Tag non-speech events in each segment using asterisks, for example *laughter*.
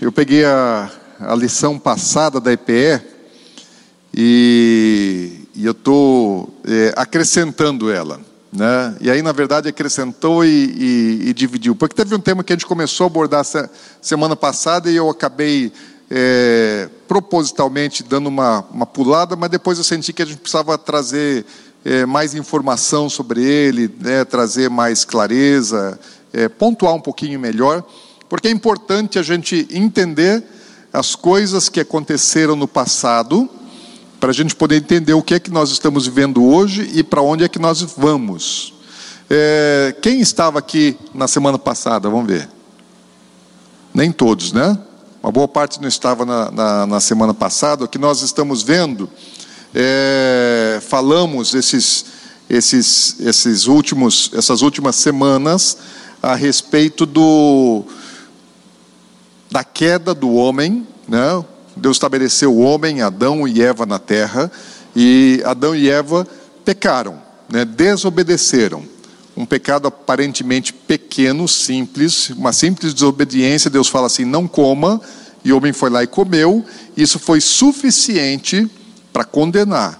Eu peguei a, a lição passada da EPE e, e eu estou é, acrescentando ela. Né? E aí, na verdade, acrescentou e, e, e, dividiu. Porque teve um tema que a gente começou a abordar semana passada e eu acabei é, propositalmente dando uma, uma pulada, mas depois eu senti que a gente precisava trazer é, mais informação sobre ele, né? trazer mais clareza, é, pontuar um pouquinho melhor. Porque é importante a gente entender as coisas que aconteceram no passado, para a gente poder entender o que é que nós estamos vivendo hoje e para onde é que nós vamos. É, quem estava aqui na semana passada? Vamos ver. Nem todos, né? Uma boa parte não estava na, na, na semana passada. O que nós estamos vendo, é, falamos esses, esses, esses últimos, essas últimas semanas a respeito do da queda do homem, né? Deus estabeleceu o homem, Adão e Eva na terra, e Adão e Eva pecaram, né? desobedeceram. Um pecado aparentemente pequeno, simples, uma simples desobediência. Deus fala assim: não coma, e o homem foi lá e comeu. Isso foi suficiente para condenar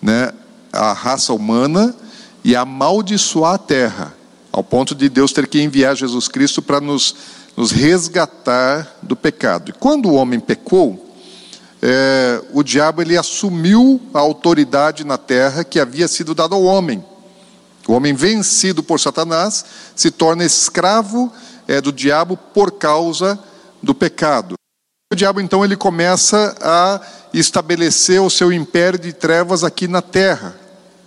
né? a raça humana e amaldiçoar a terra, ao ponto de Deus ter que enviar Jesus Cristo para nos nos resgatar do pecado. E quando o homem pecou, é, o diabo ele assumiu a autoridade na terra que havia sido dada ao homem. O homem vencido por Satanás se torna escravo é, do diabo por causa do pecado. O diabo então ele começa a estabelecer o seu império de trevas aqui na terra.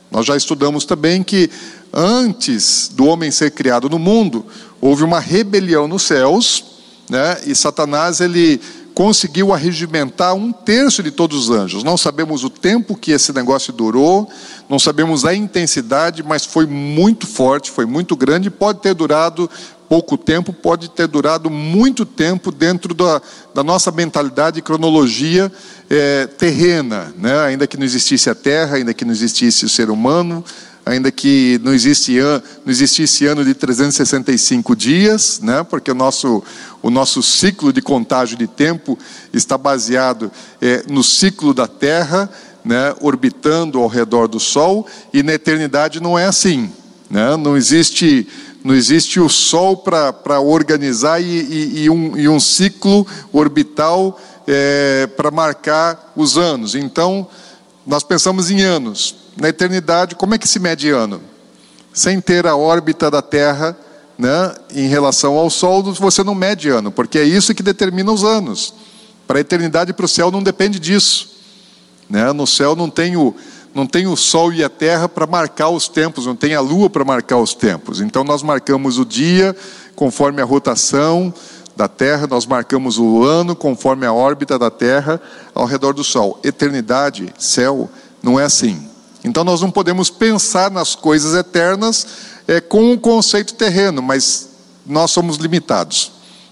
Nós já estudamos também que antes do homem ser criado no mundo, houve uma rebelião nos céus, né? E Satanás ele conseguiu arregimentar um terço de todos os anjos. Não sabemos o tempo que esse negócio durou, não sabemos a intensidade, mas foi muito forte, foi muito grande. Pode ter durado pouco tempo, pode ter durado muito tempo dentro da, da nossa mentalidade e cronologia é, terrena, né? ainda que não existisse a Terra, ainda que não existisse o ser humano, ainda que não, existe não existisse ano de 365 dias, né? porque o nosso, o nosso ciclo de contágio de tempo está baseado é, no ciclo da Terra, né? orbitando ao redor do Sol, e na eternidade não é assim. Né? Não existe não existe o Sol para organizar e, e, e, um, e, um, ciclo orbital é, para marcar os anos. Então, nós pensamos em anos na eternidade, como é que se mede ano? Sem ter a órbita da Terra né, em relação ao Sol, você não mede ano, porque é isso que determina os anos. Para a eternidade e para o céu não depende disso. Né? No céu não tem o, não tem o Sol e a Terra para marcar os tempos, não tem a Lua para marcar os tempos. Então nós marcamos o dia conforme a rotação da Terra, nós marcamos o ano conforme a órbita da Terra ao redor do Sol. Eternidade, céu, não é assim. Então nós não podemos pensar nas coisas eternas é, com um conceito terreno, mas nós somos limitados.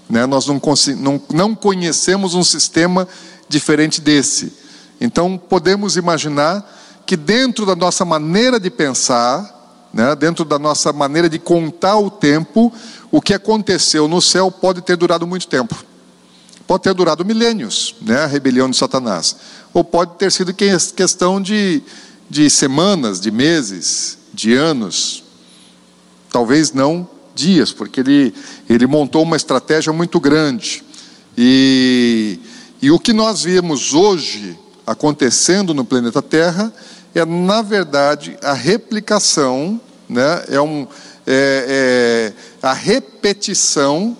Né? Nós não, não, não conhecemos um sistema diferente desse. Então podemos imaginar que dentro da nossa maneira de pensar, né, dentro da nossa maneira de contar o tempo, o que aconteceu no céu pode ter durado muito tempo. Pode ter durado milênios, né, a rebelião de Satanás. Ou pode ter sido questão de de semanas, de meses, de anos, talvez não dias, porque ele, ele montou uma estratégia muito grande. E, e o que nós vemos hoje acontecendo no planeta Terra é, na verdade, a replicação, né, é, um, é, é a repetição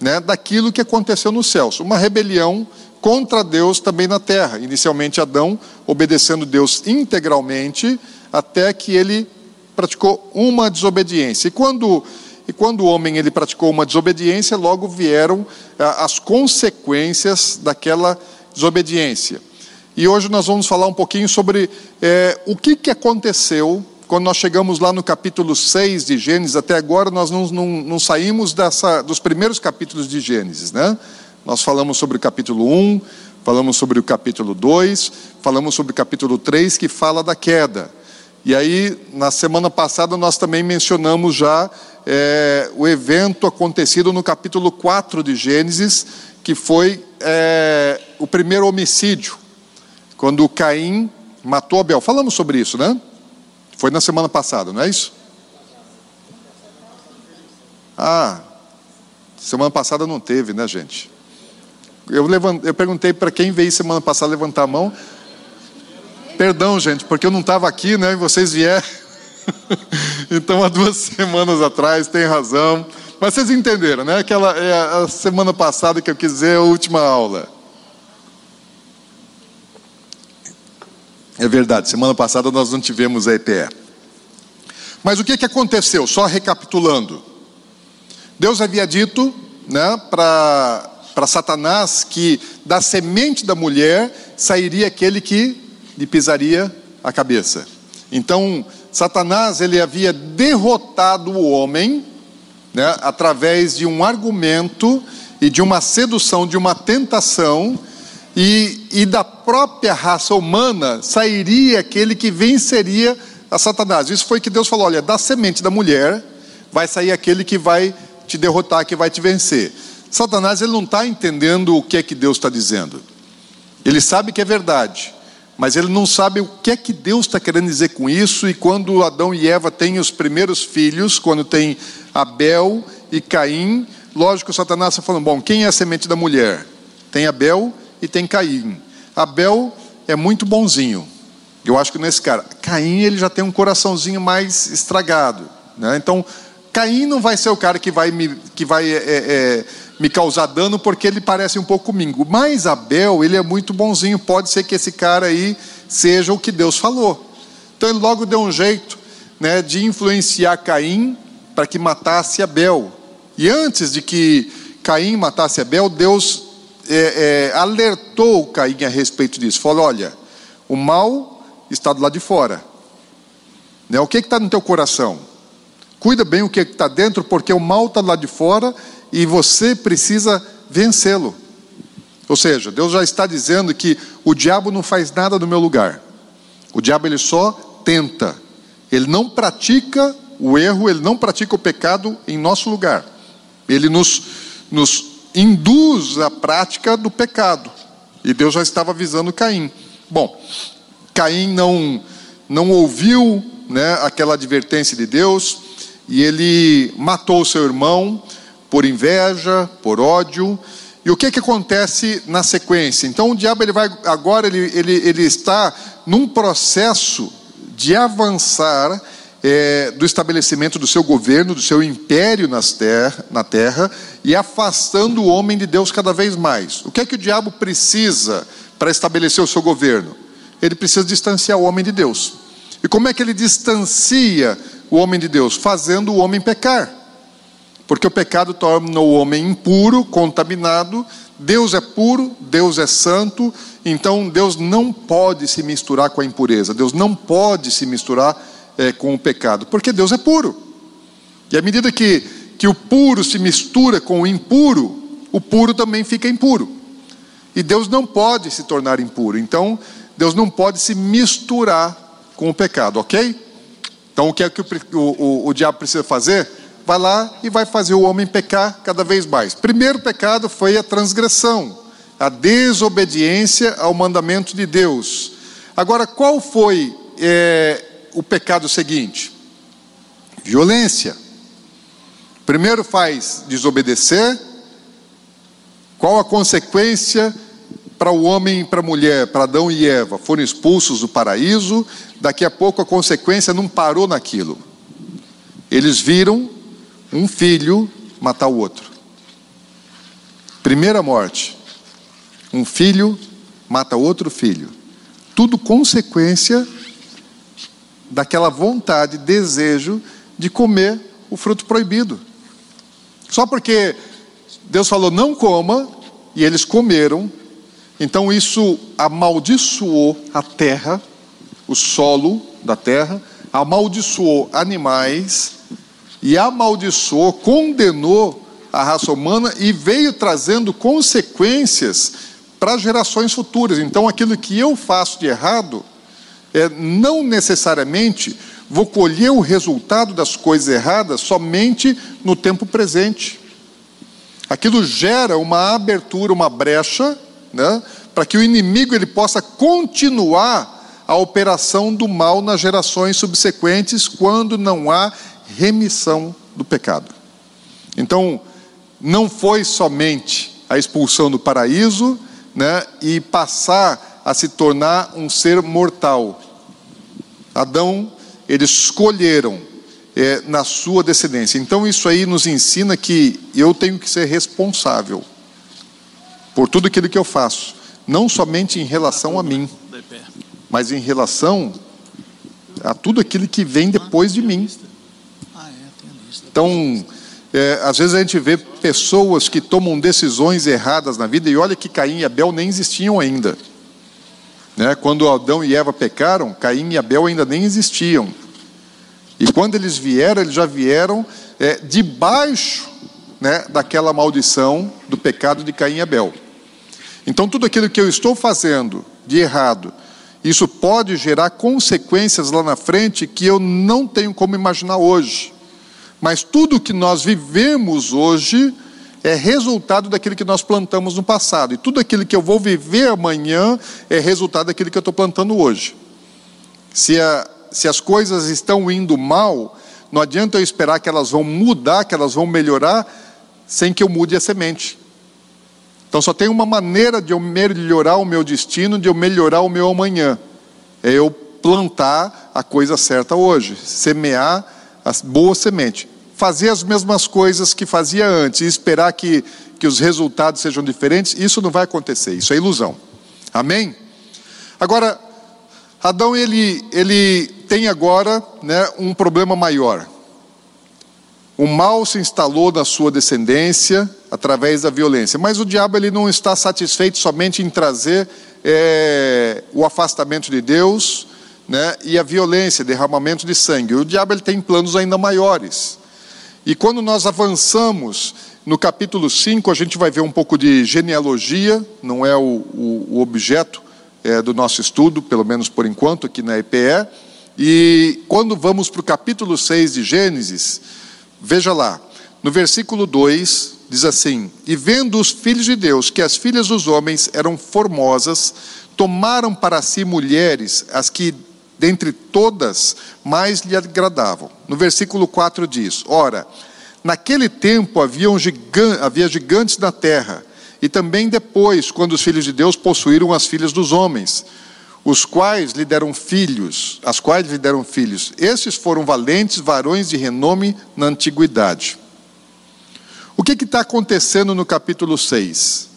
né, daquilo que aconteceu nos céus. Uma rebelião contra Deus também na terra. Inicialmente Adão obedecendo Deus integralmente, até que ele praticou uma desobediência. E quando e quando o homem ele praticou uma desobediência, logo vieram ah, as consequências daquela desobediência. E hoje nós vamos falar um pouquinho sobre é, o que, que aconteceu quando nós chegamos lá no capítulo 6 de Gênesis. Até agora nós não, não, não saímos dessa, dos primeiros capítulos de Gênesis, né? Nós falamos sobre o capítulo 1, falamos sobre o capítulo 2, falamos sobre o capítulo 3, que fala da queda. E aí, na semana passada, nós também mencionamos já é, o evento acontecido no capítulo 4 de Gênesis, que foi é, o primeiro homicídio, quando Caim matou Abel. Falamos sobre isso, né? Foi na semana passada, não é isso? Ah, semana passada não teve, né, gente? Eu, levant, eu perguntei para quem veio semana passada levantar a mão. Perdão, gente, porque eu não estava aqui, né? E vocês vieram. *laughs* então, há duas semanas atrás, tem razão. Mas vocês entenderam, né? Aquela é a semana passada que eu quis dizer a última aula. É verdade, semana passada nós não tivemos a EPE. Mas o que, que aconteceu? Só recapitulando. Deus havia dito né, para Satanás que da semente da mulher sairia aquele que lhe pisaria a cabeça. Então, Satanás ele havia derrotado o homem né, através de um argumento e de uma sedução, de uma tentação e, e da própria raça humana sairia aquele que venceria a Satanás. Isso foi que Deus falou: olha, da semente da mulher vai sair aquele que vai te derrotar, que vai te vencer. Satanás ele não está entendendo o que é que Deus está dizendo. Ele sabe que é verdade, mas ele não sabe o que é que Deus está querendo dizer com isso. E quando Adão e Eva têm os primeiros filhos, quando tem Abel e Caim, lógico, Satanás está falando: bom, quem é a semente da mulher? Tem Abel e tem Caim. Abel é muito bonzinho. Eu acho que nesse cara. Caim ele já tem um coraçãozinho mais estragado. Né? Então, Caim não vai ser o cara que vai me, que vai, é, é, me causar dano porque ele parece um pouco comigo. Mas Abel, ele é muito bonzinho. Pode ser que esse cara aí seja o que Deus falou. Então ele logo deu um jeito né, de influenciar Caim para que matasse Abel. E antes de que Caim matasse Abel, Deus é, é, alertou Caim a respeito disso. Falou: olha, o mal está do lado de fora. Né? O que está no teu coração? Cuida bem o que está dentro, porque o mal está do lado de fora e você precisa vencê-lo. Ou seja, Deus já está dizendo que o diabo não faz nada no meu lugar. O diabo ele só tenta. Ele não pratica o erro, ele não pratica o pecado em nosso lugar. Ele nos, nos induz a prática do pecado. E Deus já estava avisando Caim. Bom, Caim não, não ouviu né, aquela advertência de Deus e ele matou seu irmão por inveja, por ódio. E o que, que acontece na sequência? Então o diabo ele vai agora ele, ele, ele está num processo de avançar é, do estabelecimento do seu governo, do seu império nas ter, na terra, e afastando o homem de Deus cada vez mais. O que é que o diabo precisa para estabelecer o seu governo? Ele precisa distanciar o homem de Deus. E como é que ele distancia o homem de Deus? Fazendo o homem pecar. Porque o pecado torna o homem impuro, contaminado. Deus é puro, Deus é santo, então Deus não pode se misturar com a impureza, Deus não pode se misturar é, com o pecado, porque Deus é puro. E à medida que, que o puro se mistura com o impuro, o puro também fica impuro. E Deus não pode se tornar impuro, então Deus não pode se misturar com o pecado, ok? Então o que é que o, o, o diabo precisa fazer? Vai lá e vai fazer o homem pecar cada vez mais. Primeiro pecado foi a transgressão, a desobediência ao mandamento de Deus. Agora, qual foi é, o pecado seguinte: violência. Primeiro faz desobedecer. Qual a consequência para o homem e para a mulher, para Adão e Eva? Foram expulsos do paraíso. Daqui a pouco a consequência não parou naquilo. Eles viram um filho matar o outro. Primeira morte. Um filho mata outro filho. Tudo consequência daquela vontade, desejo de comer o fruto proibido. Só porque Deus falou não coma e eles comeram, então isso amaldiçoou a terra, o solo da terra, amaldiçoou animais e amaldiçoou, condenou a raça humana e veio trazendo consequências para gerações futuras. Então aquilo que eu faço de errado, é, não necessariamente vou colher o resultado das coisas erradas somente no tempo presente. Aquilo gera uma abertura, uma brecha, né, para que o inimigo ele possa continuar a operação do mal nas gerações subsequentes quando não há remissão do pecado. Então, não foi somente a expulsão do paraíso, né, e passar a se tornar um ser mortal. Adão, eles escolheram é, na sua descendência. Então, isso aí nos ensina que eu tenho que ser responsável por tudo aquilo que eu faço, não somente em relação a mim, mas em relação a tudo aquilo que vem depois de mim. Então, é, às vezes a gente vê pessoas que tomam decisões erradas na vida, e olha que Caim e Abel nem existiam ainda. Né? Quando Adão e Eva pecaram, Caim e Abel ainda nem existiam. E quando eles vieram, eles já vieram é, debaixo né, daquela maldição do pecado de Caim e Abel. Então, tudo aquilo que eu estou fazendo de errado, isso pode gerar consequências lá na frente que eu não tenho como imaginar hoje. Mas tudo que nós vivemos hoje é resultado daquilo que nós plantamos no passado. E tudo aquilo que eu vou viver amanhã é resultado daquilo que eu estou plantando hoje. Se, a, se as coisas estão indo mal, não adianta eu esperar que elas vão mudar, que elas vão melhorar, sem que eu mude a semente. Então só tem uma maneira de eu melhorar o meu destino, de eu melhorar o meu amanhã. É eu plantar a coisa certa hoje, semear a boa semente. Fazer as mesmas coisas que fazia antes e esperar que, que os resultados sejam diferentes, isso não vai acontecer, isso é ilusão. Amém? Agora, Adão ele, ele tem agora né, um problema maior. O mal se instalou na sua descendência através da violência, mas o diabo ele não está satisfeito somente em trazer é, o afastamento de Deus, né, e a violência, derramamento de sangue. O diabo ele tem planos ainda maiores. E quando nós avançamos no capítulo 5, a gente vai ver um pouco de genealogia, não é o, o, o objeto é, do nosso estudo, pelo menos por enquanto, aqui na EPE. E quando vamos para o capítulo 6 de Gênesis, veja lá, no versículo 2, diz assim: E vendo os filhos de Deus que as filhas dos homens eram formosas, tomaram para si mulheres, as que dentre todas mais lhe agradavam. No versículo 4 diz: Ora, naquele tempo haviam gigantes, havia gigantes na terra, e também depois, quando os filhos de Deus possuíram as filhas dos homens, os quais lhe deram filhos, as quais lhe deram filhos. Esses foram valentes varões de renome na antiguidade. O que está acontecendo no capítulo 6?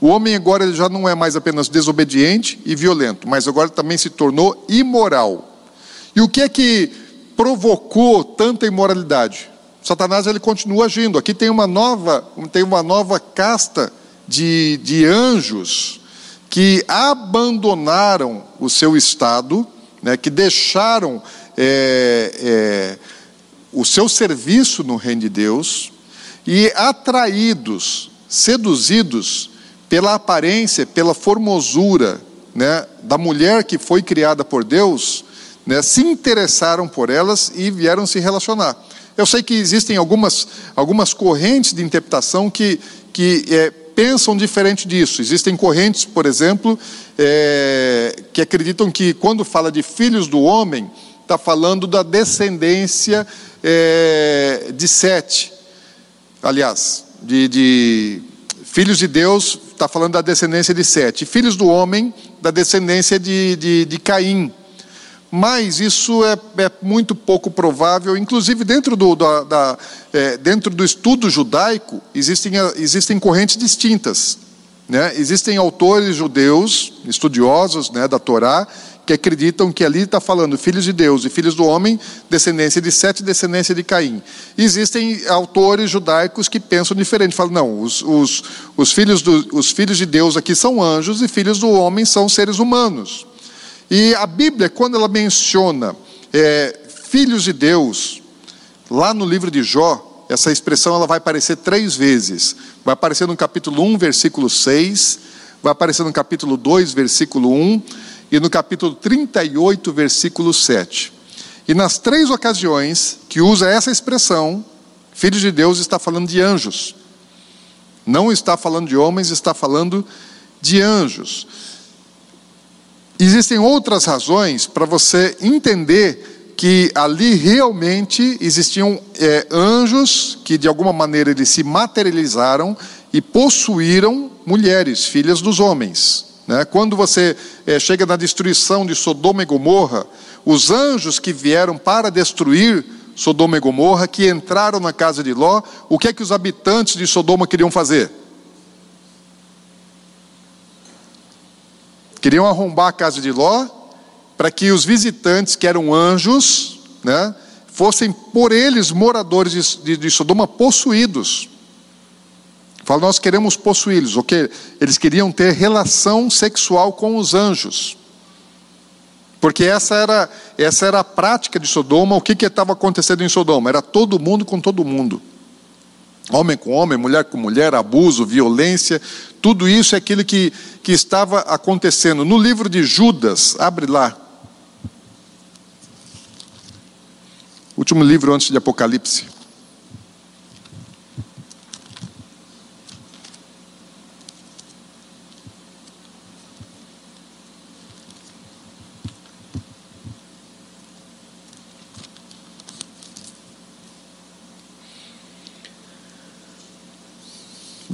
O homem agora já não é mais apenas desobediente e violento, mas agora também se tornou imoral. E o que é que provocou tanta imoralidade? Satanás ele continua agindo. Aqui tem uma nova, tem uma nova casta de, de anjos que abandonaram o seu estado, né, que deixaram é, é, o seu serviço no reino de Deus e atraídos, seduzidos pela aparência, pela formosura né, da mulher que foi criada por Deus, né, se interessaram por elas e vieram se relacionar. Eu sei que existem algumas, algumas correntes de interpretação que, que é, pensam diferente disso. Existem correntes, por exemplo, é, que acreditam que quando fala de filhos do homem, está falando da descendência é, de Sete. Aliás, de, de filhos de Deus está falando da descendência de Sete, filhos do homem, da descendência de, de, de Caim. Mas isso é, é, muito pouco provável, inclusive dentro do, da, da é, dentro do estudo judaico, existem, existem correntes distintas. Né? Existem autores judeus, estudiosos né, da Torá, que acreditam que ali está falando filhos de Deus e filhos do homem, descendência de Sete, descendência de Caim. Existem autores judaicos que pensam diferente, falam, não, os, os, os, filhos do, os filhos de Deus aqui são anjos e filhos do homem são seres humanos. E a Bíblia, quando ela menciona é, filhos de Deus, lá no livro de Jó, essa expressão ela vai aparecer três vezes. Vai aparecer no capítulo 1, versículo 6, vai aparecer no capítulo 2, versículo 1, e no capítulo 38, versículo 7. E nas três ocasiões que usa essa expressão, filho de Deus está falando de anjos. Não está falando de homens, está falando de anjos. Existem outras razões para você entender que ali realmente existiam é, anjos que de alguma maneira eles se materializaram e possuíram mulheres, filhas dos homens. Né? Quando você é, chega na destruição de Sodoma e Gomorra, os anjos que vieram para destruir Sodoma e Gomorra, que entraram na casa de Ló, o que é que os habitantes de Sodoma queriam fazer? Queriam arrombar a casa de Ló, para que os visitantes, que eram anjos, né, fossem por eles moradores de, de, de Sodoma possuídos. Fala, nós queremos possuí-los, ok? Eles queriam ter relação sexual com os anjos. Porque essa era, essa era a prática de Sodoma. O que, estava acontecendo em Sodoma? Era todo mundo com todo mundo. Homem com homem, mulher com mulher, abuso, violência, tudo isso é aquilo que, que estava acontecendo. No livro de Judas, abre lá. Último livro antes de Apocalipse.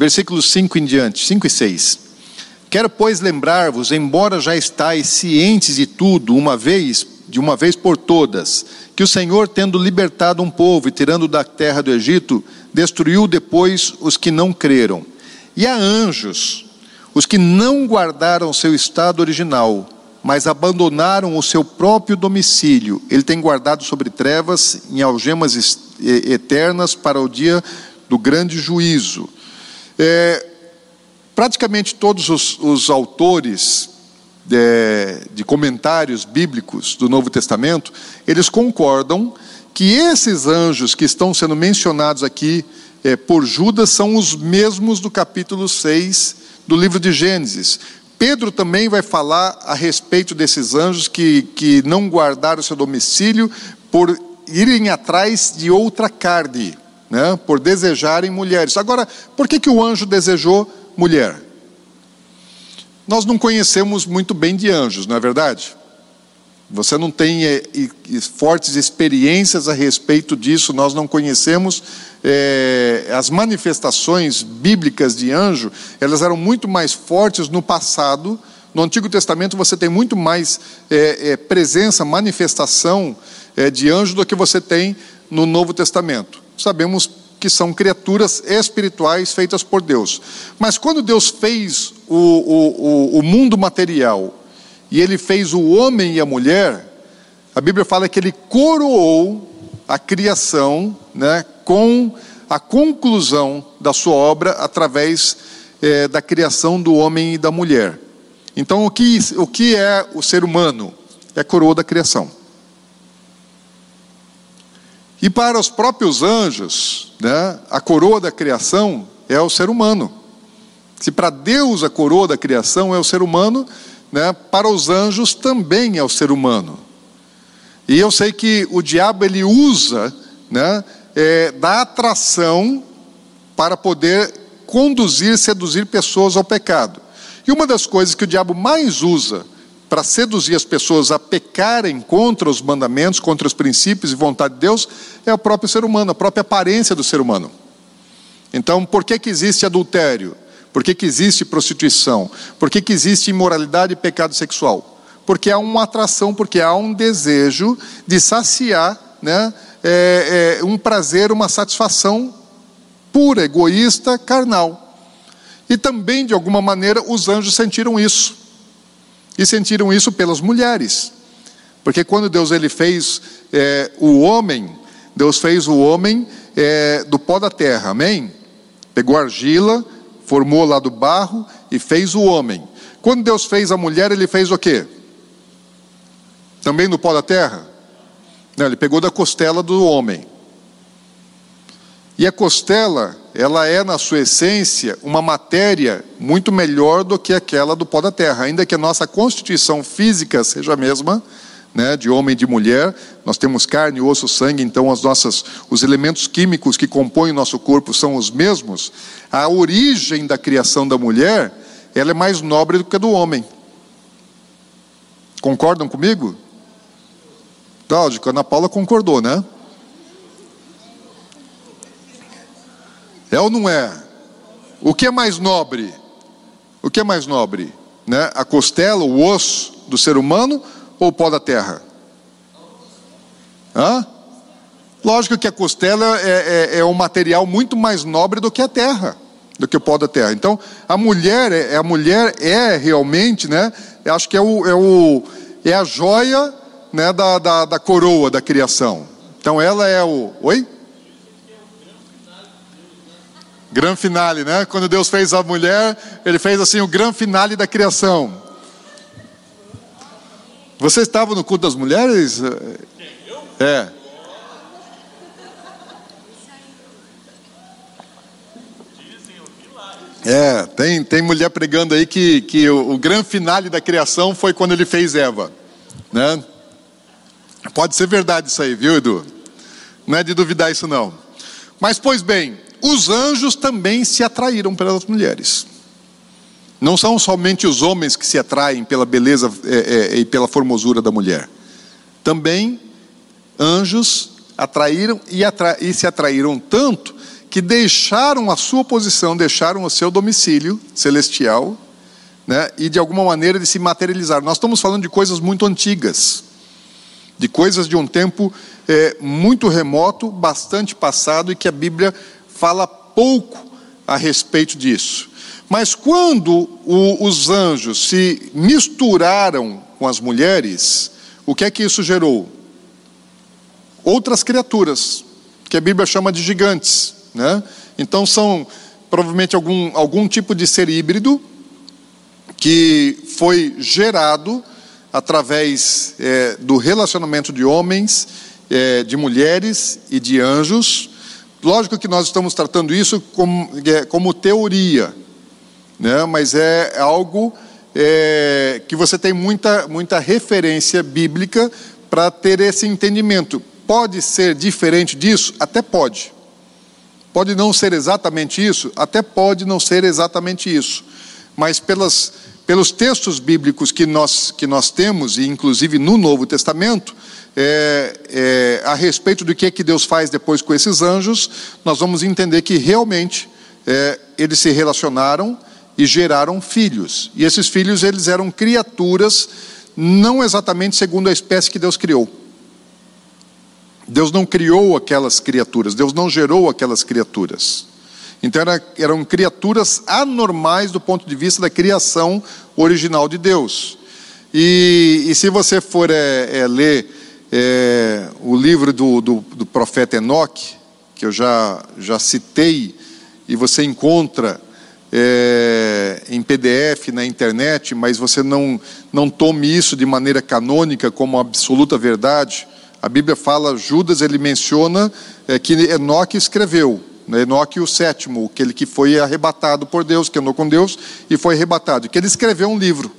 Versículos 5 em diante, 5 e 6. Quero, pois, lembrar-vos, embora já estáis cientes de tudo, uma vez, de uma vez por todas, que o Senhor, tendo libertado um povo e tirando da terra do Egito, destruiu depois os que não creram. E a anjos, os que não guardaram seu estado original, mas abandonaram o seu próprio domicílio. Ele tem guardado sobre trevas em algemas eternas para o dia do grande juízo. É, praticamente todos os, os autores é, de, comentários bíblicos do Novo Testamento, eles concordam que esses anjos que estão sendo mencionados aqui é, por Judas são os mesmos do capítulo 6 do livro de Gênesis. Pedro também vai falar a respeito desses anjos que, que não guardaram seu domicílio por irem atrás de outra carne né, por desejarem mulheres. Agora, por que, que o anjo desejou mulher? Nós não conhecemos muito bem de anjos, não é verdade? Você não tem é, fortes experiências a respeito disso, nós não conhecemos é, as manifestações bíblicas de anjo, elas eram muito mais fortes no passado. No Antigo Testamento você tem muito mais é, presença, manifestação de anjo do que você tem no Novo Testamento sabemos que são criaturas espirituais feitas por Deus. Mas quando Deus fez o, o, o, mundo material e ele fez o homem e a mulher, a Bíblia fala que ele coroou a criação né, com a conclusão da sua obra através é, da criação do homem e da mulher. Então, o que, o que é o ser humano? É a coroa da criação. E para os próprios anjos, né, a coroa da criação é o ser humano. Se para Deus a coroa da criação é o ser humano, né, para os anjos também é o ser humano. E eu sei que o diabo ele usa né, é, da atração para poder conduzir, seduzir pessoas ao pecado. E uma das coisas que o diabo mais usa para seduzir as pessoas a pecarem contra os mandamentos, contra os princípios e vontade de Deus, é o próprio ser humano, a própria aparência do ser humano. Então, por que, que existe adultério? Por que, que existe prostituição? Por que, que existe imoralidade e pecado sexual? Porque há uma atração, porque há um desejo de saciar né, é, é, um prazer, uma satisfação pura, egoísta, carnal. E também, de alguma maneira, os anjos sentiram isso. E sentiram isso pelas mulheres. Porque quando Deus ele fez é, o homem, Deus fez o homem é, do pó da terra, amém? Pegou argila, formou lá do barro e fez o homem. Quando Deus fez a mulher, ele fez o quê? Também do pó da terra? Não, ele pegou da costela do homem. E a costela, ela é, na sua essência, uma matéria muito melhor do que aquela do pó da terra, ainda que a nossa constituição física seja a mesma, né, de homem e de mulher. Nós temos carne, osso, sangue, então as nossas, os elementos químicos que compõem o nosso corpo são os mesmos. A origem da criação da mulher, ela é mais nobre do que a do homem. Concordam comigo? Lógico, a Ana Paula concordou, né? É ou não é? O que é mais nobre? O que é mais nobre? Né? A costela, o osso do ser humano ou o pó da terra? Hã? Lógico que a costela é, é, é um material muito mais nobre do que a terra, do que o pó da terra. Então, a mulher, é, a mulher é realmente, né? Acho que é, o, é, o, é a joia né, da, da, da coroa da criação. Então, ela é o. Oi? Gran finale, né? Quando Deus fez a mulher, Ele fez assim o gran finale da criação. Você estava no culto das mulheres? É. É, tem, tem mulher pregando aí que, que o, o grande finale da criação foi quando ele fez Eva. Né? Pode ser verdade isso aí, viu, Edu? Não é de duvidar isso não. Mas, pois bem, os anjos também se atraíram pelas mulheres. Não são somente os homens que se atraem pela beleza é, é, e pela formosura da mulher. Também anjos atraíram e, atra e se atraíram tanto que deixaram a sua posição, deixaram o seu domicílio celestial, né, e de alguma maneira de se materializar. Nós estamos falando de coisas muito antigas, de coisas de um tempo é, muito remoto, bastante passado, e que a Bíblia fala pouco a respeito disso. Mas quando o, os anjos se misturaram com as mulheres, o que é que isso gerou? Outras criaturas, que a Bíblia chama de gigantes. Né? Então são provavelmente algum, algum tipo de ser híbrido que foi gerado através é, do relacionamento de homens, é, de mulheres e de anjos. Lógico que nós estamos tratando isso como, é, como teoria, né? mas é algo é, que você tem muita, muita referência bíblica para ter esse entendimento. Pode ser diferente disso? Até pode. Pode não ser exatamente isso? Até pode não ser exatamente isso. Mas pelas, pelos textos bíblicos que nós, que nós temos, e inclusive no Novo Testamento, é, é, a respeito do que, é que Deus faz depois com esses anjos, nós vamos entender que realmente é, eles se relacionaram e geraram filhos. E esses filhos eles eram criaturas não exatamente segundo a espécie que Deus criou. Deus não criou aquelas criaturas, Deus não gerou aquelas criaturas. Então era, eram criaturas anormais do ponto de vista da criação original de Deus. E, e se você for é, é, ler é, o livro do, do, do profeta Enoque, que eu já, já citei, e você encontra é, em PDF na internet, mas você não, não tome isso de maneira canônica como absoluta verdade. A Bíblia fala, Judas, ele menciona é, que Enoque escreveu, né, Enoque o sétimo, aquele que foi arrebatado por Deus, que andou com Deus e foi arrebatado, que ele escreveu um livro.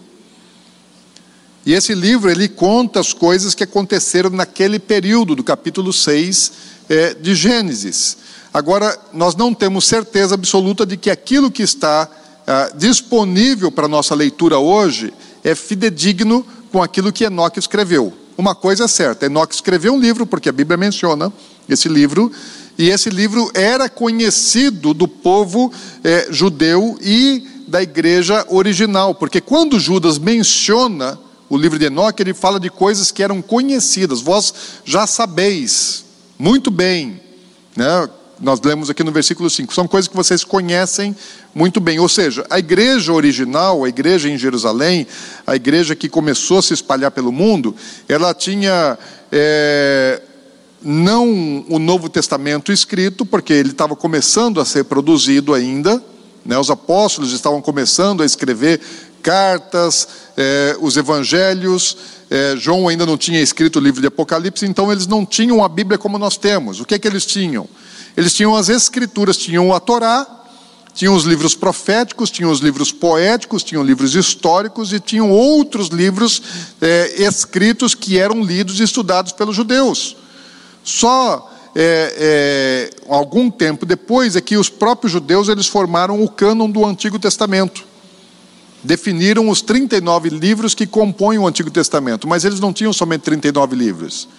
E esse livro, ele conta as coisas que aconteceram naquele período do capítulo 6 é, de Gênesis. Agora, nós não temos certeza absoluta de que aquilo que está ah, disponível para nossa leitura hoje é fidedigno com aquilo que Enoque escreveu. Uma coisa é certa: Enoque escreveu um livro, porque a Bíblia menciona esse livro, e esse livro era conhecido do povo eh, judeu e da igreja original, porque quando Judas menciona o livro de Enoque, ele fala de coisas que eram conhecidas, vós já sabeis muito bem, né? nós lemos aqui no versículo 5, são coisas que vocês conhecem muito bem. Ou seja, a igreja original, a igreja em Jerusalém, a igreja que começou a se espalhar pelo mundo, ela tinha é, não o Novo Testamento escrito, porque ele estava começando a ser produzido ainda, né, os apóstolos estavam começando a escrever cartas, é, os evangelhos. É, João ainda não tinha escrito o livro de Apocalipse, então eles não tinham a Bíblia como nós temos. O que é que eles tinham? Eles tinham as escrituras, tinham a Torá, tinham os livros proféticos, tinham os livros poéticos, tinham livros históricos e tinham outros livros é, escritos que eram lidos e estudados pelos judeus. Só é, é, algum tempo depois é que os próprios judeus eles formaram o cânon do Antigo Testamento. Definiram os 39 livros que compõem o Antigo Testamento, mas eles não tinham somente 39 livros.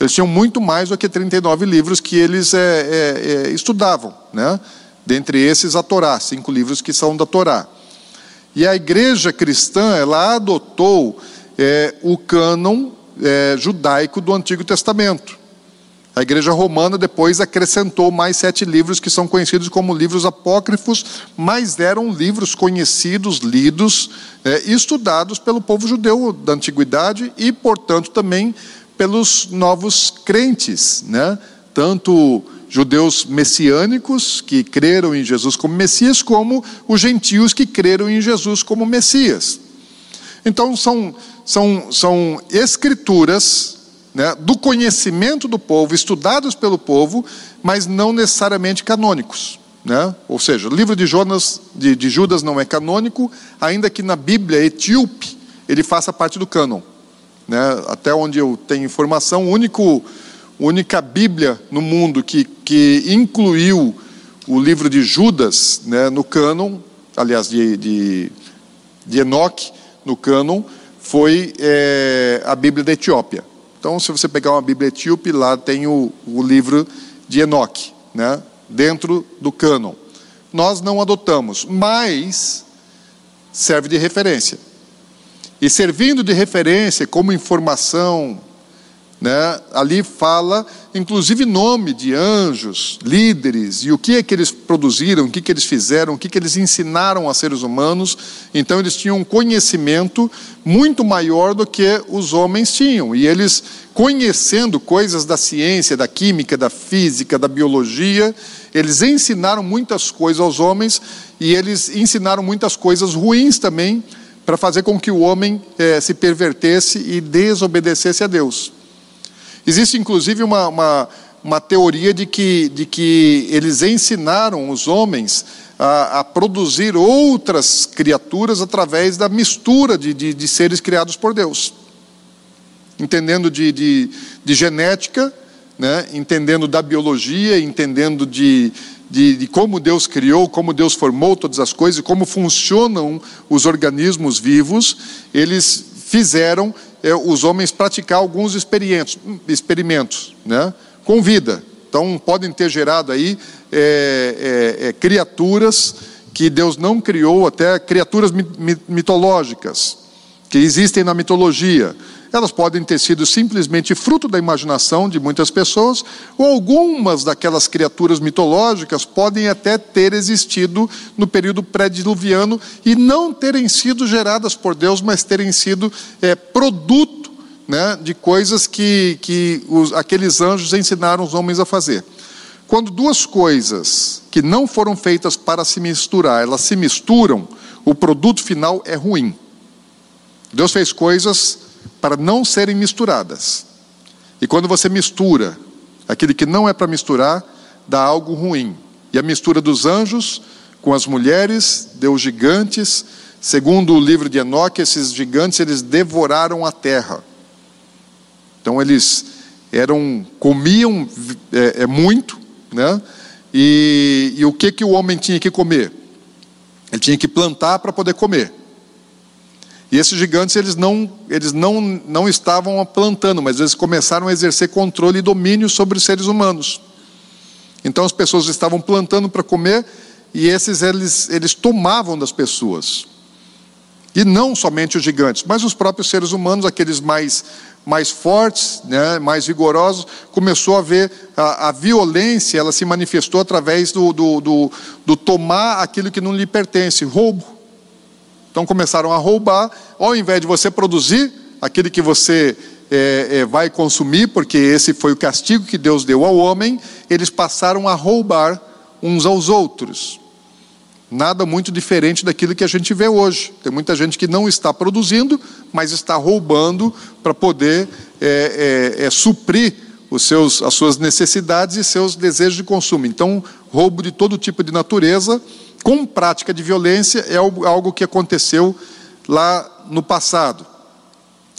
Eles tinham muito mais do que 39 livros que eles é, é, é, estudavam, né? dentre esses a Torá, cinco livros que são da Torá. E a igreja cristã, ela adotou é, o cânon é, judaico do Antigo Testamento. A igreja romana depois acrescentou mais sete livros que são conhecidos como livros apócrifos, mas eram livros conhecidos, lidos é, e estudados pelo povo judeu da antiguidade e, portanto, também pelos novos crentes, né? tanto judeus messiânicos que creram em Jesus como Messias, como os gentios que creram em Jesus como Messias. Então, são, são, são escrituras né, do conhecimento do povo, estudados pelo povo, mas não necessariamente canônicos. Né? Ou seja, o livro de, Jonas, de, de Judas não é canônico, ainda que na Bíblia etíope ele faça parte do cânon. Né? Até onde eu tenho informação, único, única Bíblia no mundo que, que incluiu o livro de Judas né, no cânon, aliás, de, de, de Enoque no cânon, foi é, a Bíblia da Etiópia. Então, se você pegar uma Bíblia etíope, lá tem o, o livro de Enoque, né, dentro do cânon. Nós não adotamos, mas serve de referência. E servindo de referência, como informação, né, ali fala, inclusive, nome de anjos, líderes, e o que é que eles produziram, o que, é que eles fizeram, o que, é que eles ensinaram a seres humanos. Então, eles tinham um conhecimento muito maior do que os homens tinham. E eles, conhecendo coisas da ciência, da química, da física, da biologia, eles ensinaram muitas coisas aos homens e eles ensinaram muitas coisas ruins também para fazer com que o homem eh, se pervertesse e desobedecesse a Deus. Existe inclusive uma, uma, uma teoria de que, de que eles ensinaram os homens a, a produzir outras criaturas através da mistura de, de, de seres criados por Deus. Entendendo de, de, de genética, né? entendendo da biologia, entendendo de, de, de, como Deus criou, como Deus formou todas as coisas, como funcionam os organismos vivos, eles fizeram os homens praticar alguns experimentos, experimentos né, com vida. Então, podem ter gerado aí é, é, é criaturas que Deus não criou, até criaturas mitológicas, que existem na mitologia. Elas podem ter sido simplesmente fruto da imaginação de muitas pessoas, ou algumas daquelas criaturas mitológicas podem até ter existido no período pré-diluviano e não terem sido geradas por Deus, mas terem sido é, produto né, de coisas que, que os, aqueles anjos ensinaram os homens a fazer. Quando duas coisas que não foram feitas para se misturar, elas se misturam, o produto final é ruim. Deus fez coisas para não serem misturadas. E quando você mistura aquele que não é para misturar, dá algo ruim. E a mistura dos anjos com as mulheres deu gigantes. Segundo o livro de Enoque, esses gigantes eles devoraram a terra. Então eles eram comiam é, é muito, né? E, e o que que o homem tinha que comer? Ele tinha que plantar para poder comer. E esses gigantes eles não, eles não, não estavam plantando, mas eles começaram a exercer controle e domínio sobre os seres humanos. Então as pessoas estavam plantando para comer e esses eles, eles tomavam das pessoas. E não somente os gigantes, mas os próprios seres humanos, aqueles mais, mais fortes, né, mais vigorosos, começou a ver a, a violência, ela se manifestou através do, do, do, do tomar aquilo que não lhe pertence, roubo. Então começaram a roubar, ao invés de você produzir aquilo que você é, é, vai consumir, porque esse foi o castigo que Deus deu ao homem, eles passaram a roubar uns aos outros. Nada muito diferente daquilo que a gente vê hoje. Tem muita gente que não está produzindo, mas está roubando para poder é, é, é, suprir os seus, as suas necessidades e seus desejos de consumo. Então, roubo de todo tipo de natureza com prática de violência é algo que aconteceu lá no passado.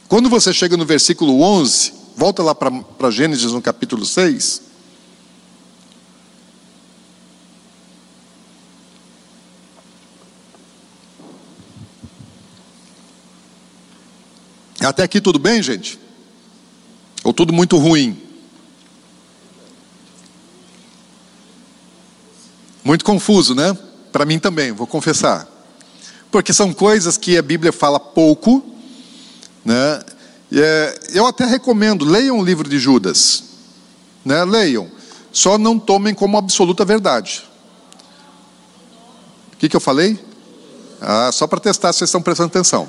Quando você chega no versículo 11, volta lá para Gênesis no capítulo 6. Até aqui tudo bem, gente? Ou tudo muito ruim? Muito confuso, né? Para mim também, vou confessar. Porque são coisas que a Bíblia fala pouco, né? É, eu até recomendo, leiam o livro de Judas, né? Leiam, só não tomem como absoluta verdade. O que, que eu falei? Ah, só para testar se vocês estão prestando atenção.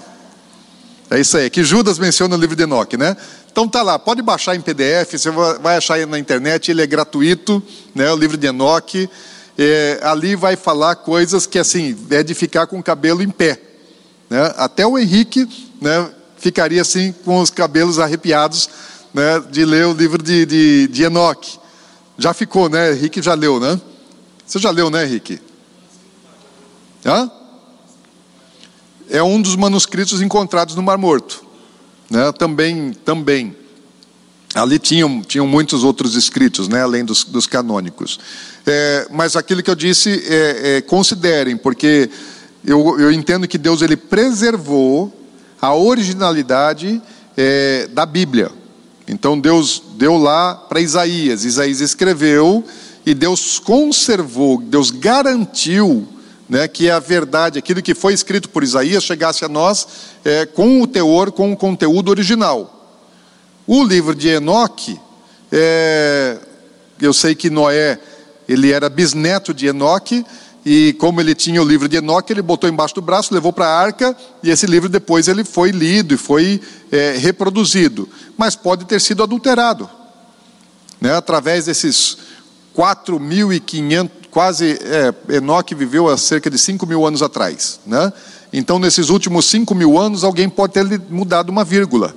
É isso aí, que Judas menciona no livro de Enoque, né? Então tá lá, pode baixar em PDF, você vai achar na internet, ele é gratuito, né? O livro de Enoque é, ali vai falar coisas que, assim, é de ficar com o cabelo em pé. Né? Até o Henrique né, ficaria assim, com os cabelos arrepiados, né, de ler o livro de, de, de Enoque. Já ficou, né? Henrique já leu, né? Você já leu, né, Henrique? Hã? É um dos manuscritos encontrados no Mar Morto. Né? Também, também. Ali tinham, tinham muitos outros escritos, né, além dos, dos canônicos. É, mas aquilo que eu disse, é, é, considerem, porque eu, eu, entendo que Deus ele preservou a originalidade é, da Bíblia. Então Deus deu lá para Isaías, Isaías escreveu e Deus conservou, Deus garantiu né, que a verdade, aquilo que foi escrito por Isaías, chegasse a nós é, com o teor, com o conteúdo original. O livro de Enoque, é, eu sei que Noé, ele era bisneto de Enoque, e como ele tinha o livro de Enoque, ele botou embaixo do braço, levou para a arca, e esse livro depois ele foi lido e foi é, reproduzido. Mas pode ter sido adulterado, né, através desses 4.500, quase, é, Enoque viveu há cerca de 5 mil anos atrás. Né? Então, nesses últimos 5 mil anos, alguém pode ter mudado uma vírgula.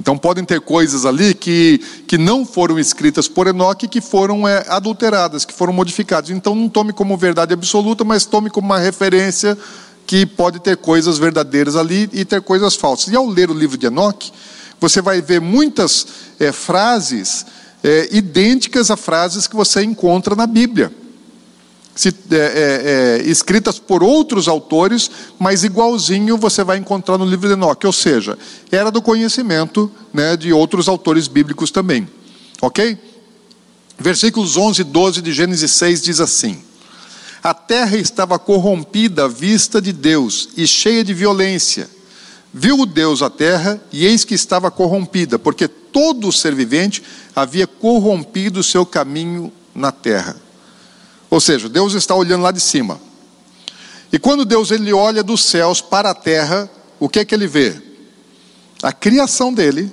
Então podem ter coisas ali que, que não foram escritas por Enoque, que foram é, adulteradas, que foram modificadas. Então não tome como verdade absoluta, mas tome como uma referência que pode ter coisas verdadeiras ali e ter coisas falsas. E ao ler o livro de Enoque, você vai ver muitas é, frases é, idênticas a frases que você encontra na Bíblia é, é, é, escritas por outros autores, mas igualzinho você vai encontrar no livro de Enoque, ou seja, era do conhecimento né, de outros autores bíblicos também. Ok? Versículos 11 e 12 de Gênesis 6 diz assim: A terra estava corrompida à vista de Deus e cheia de violência. Viu o Deus a terra e eis que estava corrompida, porque todo ser vivente havia corrompido o seu caminho na terra. Ou seja, Deus está olhando lá de cima. E quando Deus ele olha dos céus para a terra, o que é que ele vê? A criação dele,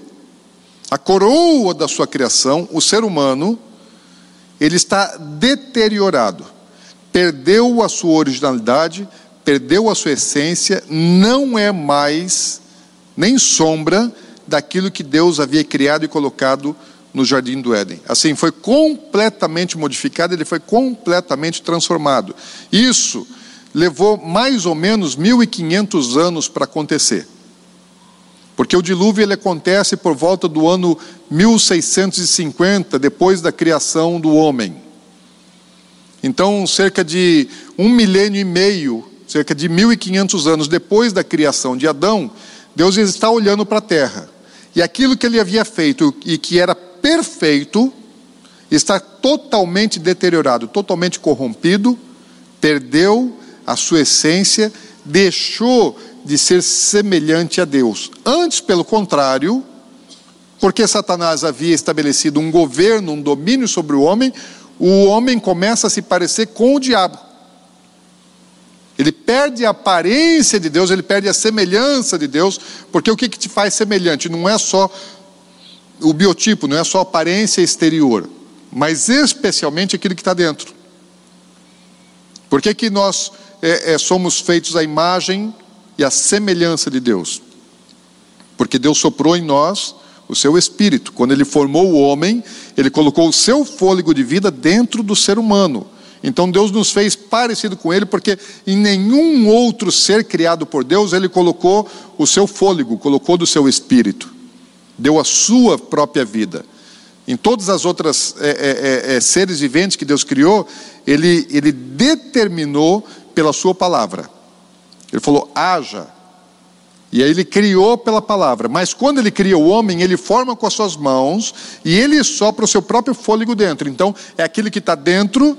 a coroa da sua criação, o ser humano, ele está deteriorado. Perdeu a sua originalidade, perdeu a sua essência, não é mais nem sombra daquilo que Deus havia criado e colocado no jardim do Éden. Assim, foi completamente modificado, ele foi completamente transformado. Isso levou mais ou menos 1500 anos para acontecer. Porque o dilúvio ele acontece por volta do ano 1650, depois da criação do homem. Então, cerca de um milênio e meio, cerca de 1500 anos depois da criação de Adão, Deus está olhando para a terra. E aquilo que ele havia feito e que era perfeito está totalmente deteriorado, totalmente corrompido, perdeu a sua essência, deixou de ser semelhante a Deus. Antes, pelo contrário, porque Satanás havia estabelecido um governo, um domínio sobre o homem, o homem começa a se parecer com o diabo. Ele perde a aparência de Deus, ele perde a semelhança de Deus, porque o que, que te faz semelhante? Não é só o biotipo não é só aparência exterior, mas especialmente aquilo que está dentro. Por que, que nós é, é, somos feitos à imagem e à semelhança de Deus? Porque Deus soprou em nós o seu espírito. Quando ele formou o homem, ele colocou o seu fôlego de vida dentro do ser humano. Então Deus nos fez parecido com Ele, porque em nenhum outro ser criado por Deus Ele colocou o seu fôlego, colocou do seu espírito, deu a sua própria vida. Em todas as outras é, é, é, é seres viventes que Deus criou, ele, ele determinou pela sua palavra. Ele falou: haja. E aí ele criou pela palavra. Mas quando ele cria o homem, ele forma com as suas mãos e ele sopra o seu próprio fôlego dentro. Então, é aquilo que está dentro,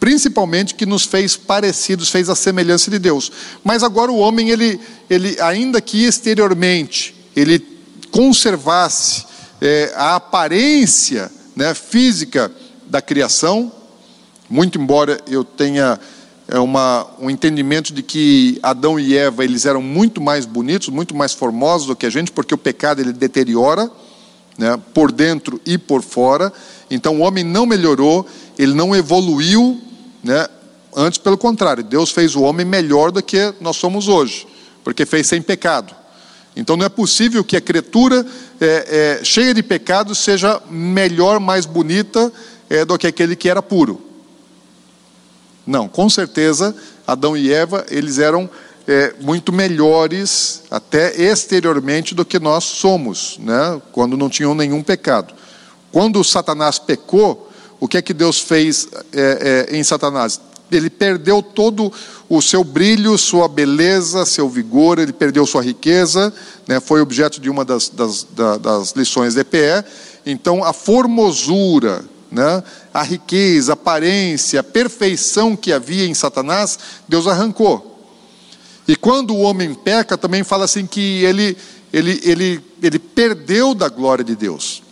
principalmente, que nos fez parecidos, fez a semelhança de Deus. Mas agora o homem, ele, ele ainda que exteriormente, ele conservasse é, a aparência né, física da criação, muito embora eu tenha é, uma, um entendimento de que Adão e Eva eles eram muito mais bonitos, muito mais formosos do que a gente, porque o pecado ele deteriora, né, por dentro e por fora. Então o homem não melhorou, ele não evoluiu, né, antes pelo contrário, Deus fez o homem melhor do que nós somos hoje, porque fez sem pecado. Então não é possível que a criatura é, é, cheia de pecados seja melhor, mais bonita é, do que aquele que era puro. Não, com certeza Adão e Eva eles eram é, muito melhores até exteriormente do que nós somos, né? Quando não tinham nenhum pecado. Quando Satanás pecou, o que é que Deus fez é, é, em Satanás? Ele perdeu todo o seu brilho, sua beleza, seu vigor, ele perdeu sua riqueza, né, foi objeto de uma das, das, das lições de EPE. Então, a formosura, né, a riqueza, a aparência, a perfeição que havia em Satanás, Deus arrancou. E quando o homem peca, também fala assim que ele, ele, ele, ele perdeu da glória de Deus,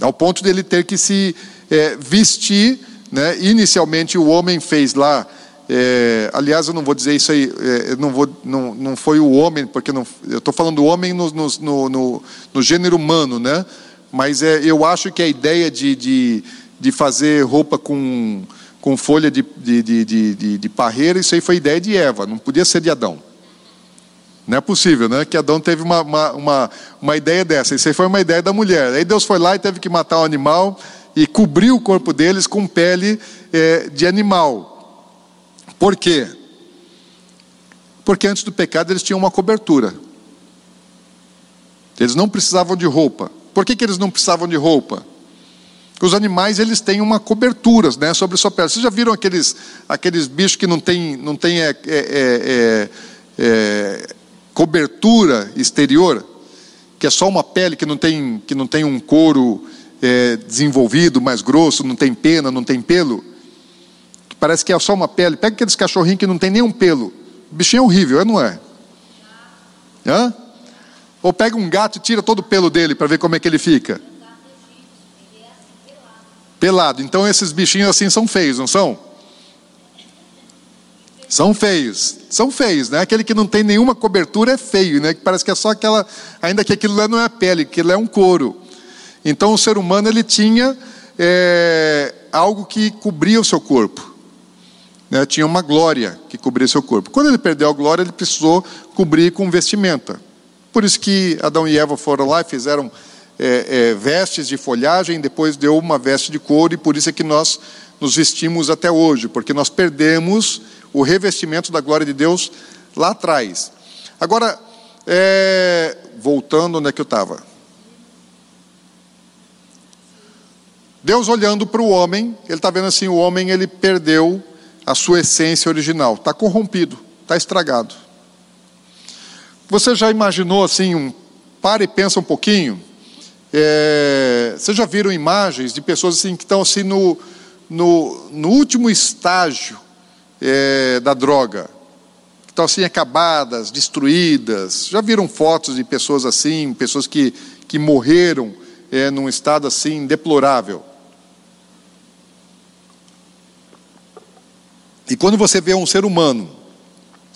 ao ponto de ele ter que se é, vestir. Né? Inicialmente, o homem fez lá é, aliás, eu não vou dizer isso aí, é, não, vou, não, não foi o homem, porque não, eu estou falando do homem no, no, no, no, gênero humano, né? Mas é, eu acho que a ideia de, de, de fazer roupa com, com folha de, de, de, de, de parreira, isso aí foi ideia de Eva, não podia ser de Adão. Não é possível, né? Que Adão teve uma, uma, uma, uma ideia dessa. Isso aí foi uma ideia da mulher. Aí Deus foi lá e teve que matar o um animal e cobrir o corpo deles com pele é, de animal. Por quê? Porque antes do pecado eles tinham uma cobertura. Eles não precisavam de roupa. Por que, que eles não precisavam de roupa? Os animais eles têm uma cobertura né, sobre sua pele. Vocês já viram aqueles, aqueles bichos que não têm não tem, é, é, é, é, cobertura exterior? Que é só uma pele que não tem, que não tem um couro é, desenvolvido, mais grosso, não tem pena, não tem pelo? Parece que é só uma pele. Pega aqueles cachorrinhos que não tem nenhum pelo. O bichinho é horrível, é não é? Hã? Ou pega um gato e tira todo o pelo dele para ver como é que ele fica. Pelado. Então esses bichinhos assim são feios, não são? São feios. São feios, né? Aquele que não tem nenhuma cobertura é feio, né? Parece que é só aquela, ainda que aquilo lá não é pele, aquilo é um couro. Então o ser humano ele tinha é, algo que cobria o seu corpo né, tinha uma glória que cobria seu corpo. Quando ele perdeu a glória, ele precisou cobrir com vestimenta. Por isso que Adão e Eva foram lá e fizeram é, é, vestes de folhagem, depois deu uma veste de couro, e por isso é que nós nos vestimos até hoje, porque nós perdemos o revestimento da glória de Deus lá atrás. Agora, é, voltando onde é que eu estava. Deus olhando para o homem, ele está vendo assim, o homem ele perdeu a sua essência original. Está corrompido, está estragado. Você já imaginou assim, um, para e pensa um pouquinho. É, vocês já viram imagens de pessoas assim que estão assim no, no, no último estágio é, da droga, que estão assim acabadas, destruídas. Já viram fotos de pessoas assim, pessoas que, que morreram é, num estado assim deplorável. E quando você vê um ser humano,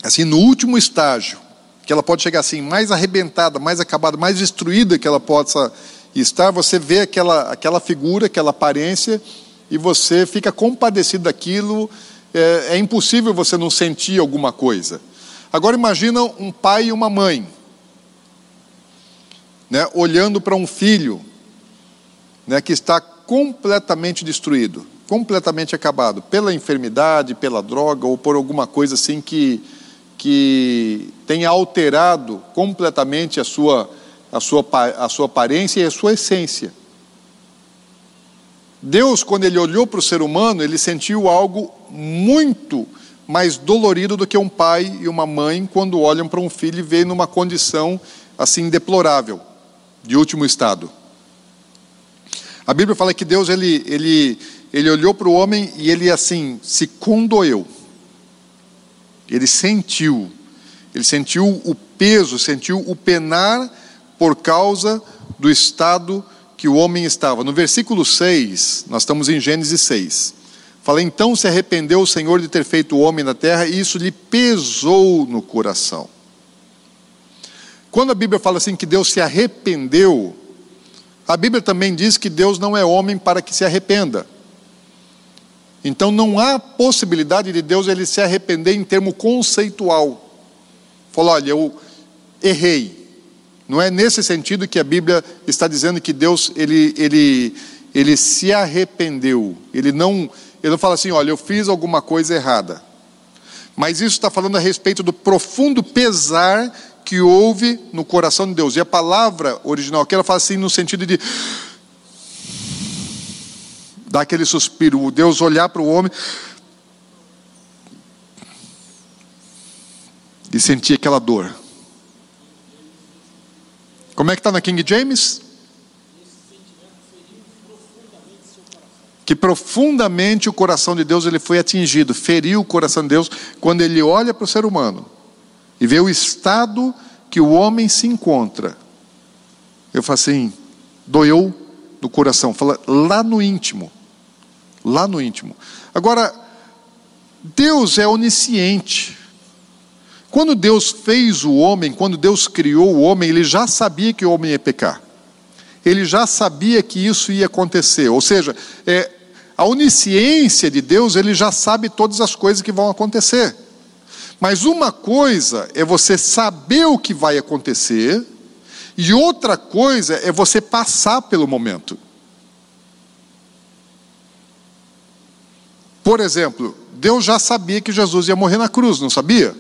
assim, no último estágio, que ela pode chegar assim, mais arrebentada, mais acabada, mais destruída que ela possa estar, você vê aquela, aquela figura, aquela aparência, e você fica compadecido daquilo, é, é impossível você não sentir alguma coisa. Agora imagina um pai e uma mãe, né, olhando para um filho né, que está completamente destruído. Completamente acabado, pela enfermidade, pela droga ou por alguma coisa assim que, que tenha alterado completamente a sua, a, sua, a sua aparência e a sua essência. Deus, quando ele olhou para o ser humano, ele sentiu algo muito mais dolorido do que um pai e uma mãe quando olham para um filho e veem numa condição assim deplorável, de último estado. A Bíblia fala que Deus ele, ele, ele olhou para o homem e ele assim se condoeu. Ele sentiu, ele sentiu o peso, sentiu o penar por causa do estado que o homem estava. No versículo 6, nós estamos em Gênesis 6. Fala, então se arrependeu o Senhor de ter feito o homem na terra, e isso lhe pesou no coração. Quando a Bíblia fala assim que Deus se arrependeu, a Bíblia também diz que Deus não é homem para que se arrependa. Então não há possibilidade de Deus ele se arrepender em termo conceitual. Falou, olha, eu errei. Não é nesse sentido que a Bíblia está dizendo que Deus ele, ele, ele se arrependeu. Ele não, ele não fala assim, olha, eu fiz alguma coisa errada. Mas isso está falando a respeito do profundo pesar que houve no coração de Deus. E a palavra original aqui, ela fala assim no sentido de dar aquele suspiro, o Deus olhar para o homem e sentir aquela dor. Como é que está na King James? Que profundamente o coração de Deus ele foi atingido, feriu o coração de Deus quando ele olha para o ser humano e vê o estado que o homem se encontra, eu falo assim, doeu no coração, fala lá no íntimo, lá no íntimo. Agora, Deus é onisciente. Quando Deus fez o homem, quando Deus criou o homem, ele já sabia que o homem ia pecar. Ele já sabia que isso ia acontecer. Ou seja, é, a onisciência de Deus, ele já sabe todas as coisas que vão acontecer. Mas uma coisa é você saber o que vai acontecer, e outra coisa é você passar pelo momento. Por exemplo, Deus já sabia que Jesus ia morrer na cruz, não sabia?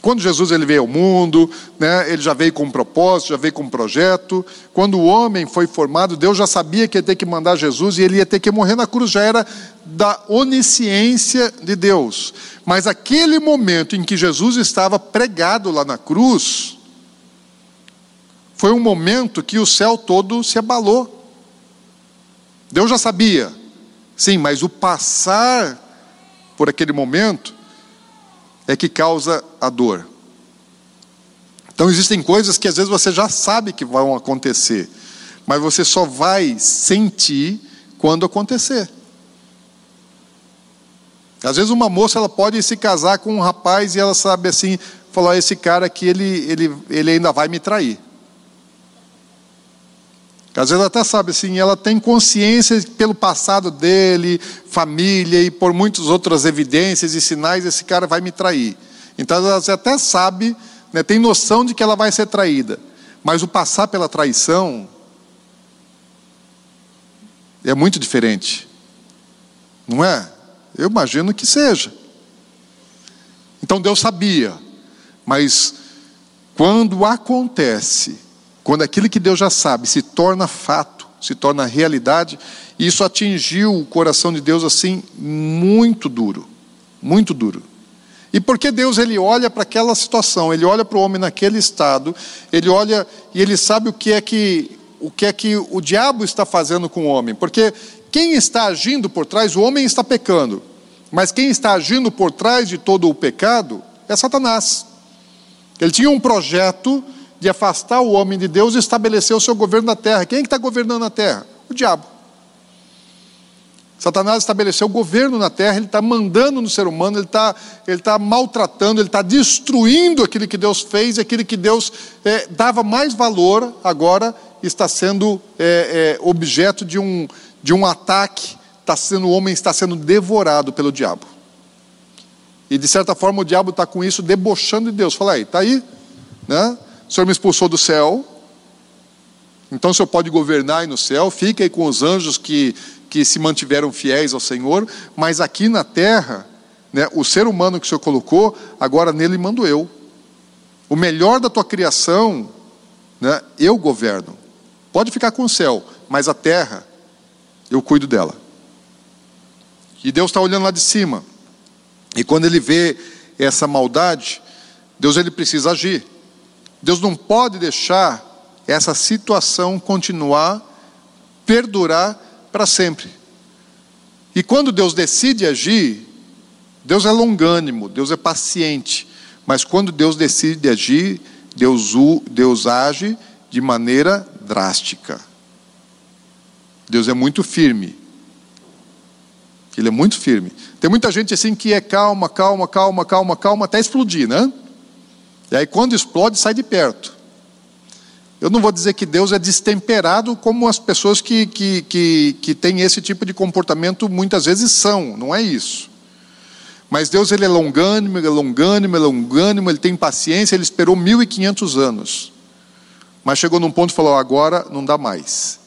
Quando Jesus ele veio ao mundo, né, ele já veio com um propósito, já veio com um projeto. Quando o homem foi formado, Deus já sabia que ia ter que mandar Jesus e ele ia ter que morrer na cruz, já era da onisciência de Deus. Mas aquele momento em que Jesus estava pregado lá na cruz, foi um momento que o céu todo se abalou. Deus já sabia, sim, mas o passar por aquele momento é que causa a dor. Então existem coisas que às vezes você já sabe que vão acontecer, mas você só vai sentir quando acontecer. Às vezes uma moça ela pode se casar com um rapaz e ela sabe assim, falar esse cara aqui ele, ele, ele ainda vai me trair. Às vezes ela até sabe assim, ela tem consciência pelo passado dele, família e por muitas outras evidências e sinais, esse cara vai me trair. Então ela até sabe, né, tem noção de que ela vai ser traída. Mas o passar pela traição é muito diferente. Não é? Eu imagino que seja. Então Deus sabia. Mas quando acontece, quando aquilo que Deus já sabe se torna fato, se torna realidade, isso atingiu o coração de Deus assim muito duro, muito duro. E porque Deus ele olha para aquela situação, ele olha para o homem naquele estado, ele olha e ele sabe o que é que o que é que o diabo está fazendo com o homem, porque quem está agindo por trás, o homem está pecando, mas quem está agindo por trás de todo o pecado é Satanás. Ele tinha um projeto de afastar o homem de Deus e estabelecer o seu governo na terra. Quem é que está governando a terra? O diabo. Satanás estabeleceu o governo na terra, ele está mandando no ser humano, ele está ele tá maltratando, ele está destruindo aquilo que Deus fez, aquilo que Deus é, dava mais valor, agora está sendo é, é, objeto de um, de um ataque, está sendo, o homem está sendo devorado pelo diabo. E de certa forma o diabo está com isso debochando de Deus. Fala aí, está aí, né? O Senhor me expulsou do céu, então o Senhor pode governar aí no céu, fica aí com os anjos que, que se mantiveram fiéis ao Senhor, mas aqui na terra, né, o ser humano que o Senhor colocou, agora nele mando eu. O melhor da tua criação, né, eu governo. Pode ficar com o céu, mas a terra, eu cuido dela. E Deus está olhando lá de cima. E quando ele vê essa maldade, Deus ele precisa agir. Deus não pode deixar essa situação continuar, perdurar para sempre. E quando Deus decide agir, Deus é longânimo, Deus é paciente. Mas quando Deus decide agir, Deus, Deus age de maneira drástica. Deus é muito firme. Ele é muito firme. Tem muita gente assim que é calma, calma, calma, calma, calma, até explodir, né? E aí quando explode, sai de perto. Eu não vou dizer que Deus é destemperado como as pessoas que, que, que, que têm esse tipo de comportamento muitas vezes são, não é isso. Mas Deus ele é longânimo, ele é longânimo, ele é longânimo, ele tem paciência, ele esperou 1500 anos. Mas chegou num ponto e falou: agora não dá mais.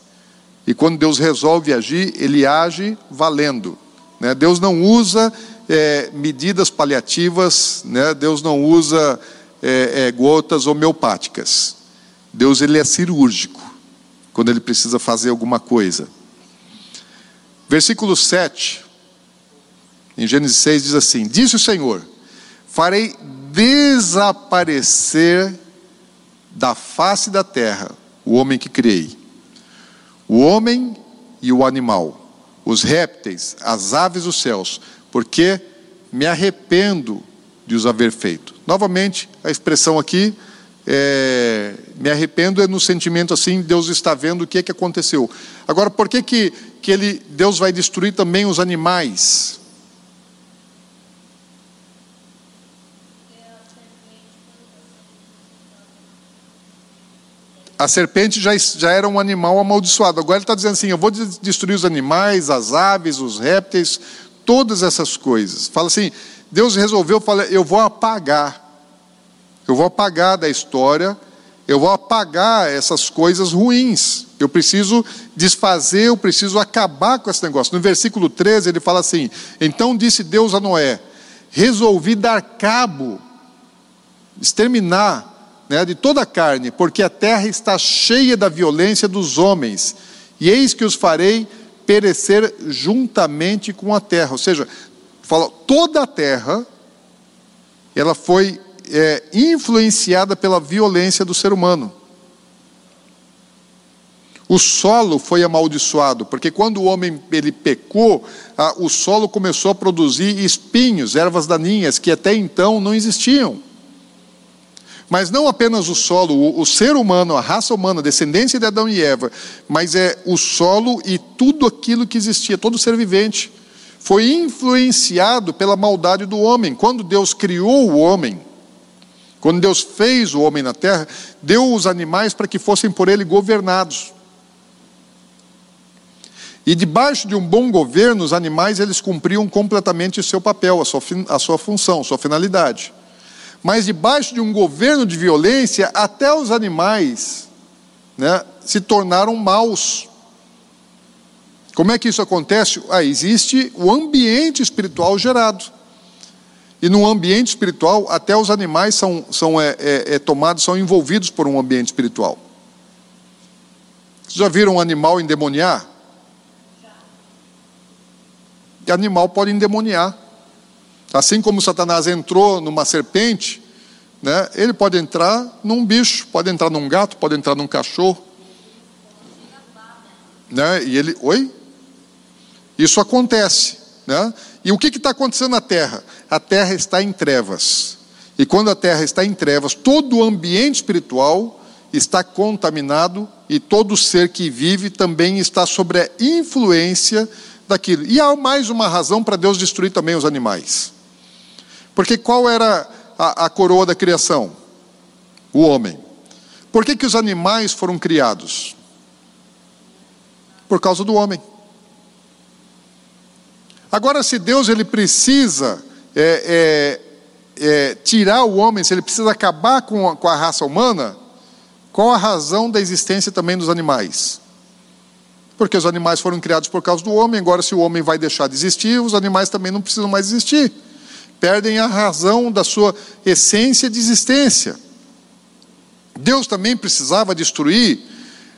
E quando Deus resolve agir, ele age valendo. Né? Deus não usa é, medidas paliativas, né? Deus não usa é, é, gotas homeopáticas. Deus ele é cirúrgico quando ele precisa fazer alguma coisa. Versículo 7, em Gênesis 6 diz assim: Disse o Senhor: Farei desaparecer da face da terra o homem que criei, o homem e o animal, os répteis, as aves dos céus, porque me arrependo de os haver feito. Novamente, a expressão aqui, é, me arrependo é no sentimento assim, Deus está vendo o que é que aconteceu. Agora, por que que, que ele, Deus vai destruir também os animais? A serpente já, já era um animal amaldiçoado. Agora ele está dizendo assim: eu vou destruir os animais, as aves, os répteis, todas essas coisas. Fala assim: Deus resolveu, fala, eu vou apagar. Eu vou apagar da história, eu vou apagar essas coisas ruins. Eu preciso desfazer, eu preciso acabar com esse negócio. No versículo 13 ele fala assim: Então disse Deus a Noé: Resolvi dar cabo, exterminar né, de toda a carne, porque a terra está cheia da violência dos homens, e eis que os farei perecer juntamente com a terra. Ou seja, fala, toda a terra, ela foi é, influenciada pela violência do ser humano. O solo foi amaldiçoado, porque quando o homem ele pecou, a, o solo começou a produzir espinhos, ervas daninhas, que até então não existiam. Mas não apenas o solo, o, o, ser humano, a raça humana, a descendência de Adão e Eva, mas é o solo e tudo aquilo que existia, todo ser vivente foi influenciado pela maldade do homem. Quando Deus criou o homem, quando Deus fez o homem na terra, deu os animais para que fossem por ele governados. E debaixo de um bom governo, os animais eles cumpriam completamente o seu papel, a sua, a sua função, a sua finalidade. Mas debaixo de um governo de violência, até os animais né, se tornaram maus. Como é que isso acontece? Ah, existe o ambiente espiritual gerado. E no ambiente espiritual, até os animais são, são é, é, é, tomados, são envolvidos por um ambiente espiritual. Vocês já viram um animal endemoniar? E animal pode endemoniar. Assim como Satanás entrou numa serpente, né, ele pode entrar num bicho, pode entrar num gato, pode entrar num cachorro. Né, e ele. Oi? Isso acontece. Né? E o que está acontecendo na Terra? A Terra está em trevas. E quando a Terra está em trevas, todo o ambiente espiritual está contaminado e todo ser que vive também está sob a influência daquilo. E há mais uma razão para Deus destruir também os animais. Porque qual era a, a coroa da criação? O homem. Por que, que os animais foram criados? Por causa do homem. Agora, se Deus ele precisa é, é, é, tirar o homem, se ele precisa acabar com a, com a raça humana, qual a razão da existência também dos animais? porque os animais foram criados por causa do homem, agora se o homem vai deixar de existir, os animais também não precisam mais existir. Perdem a razão da sua essência de existência. Deus também precisava destruir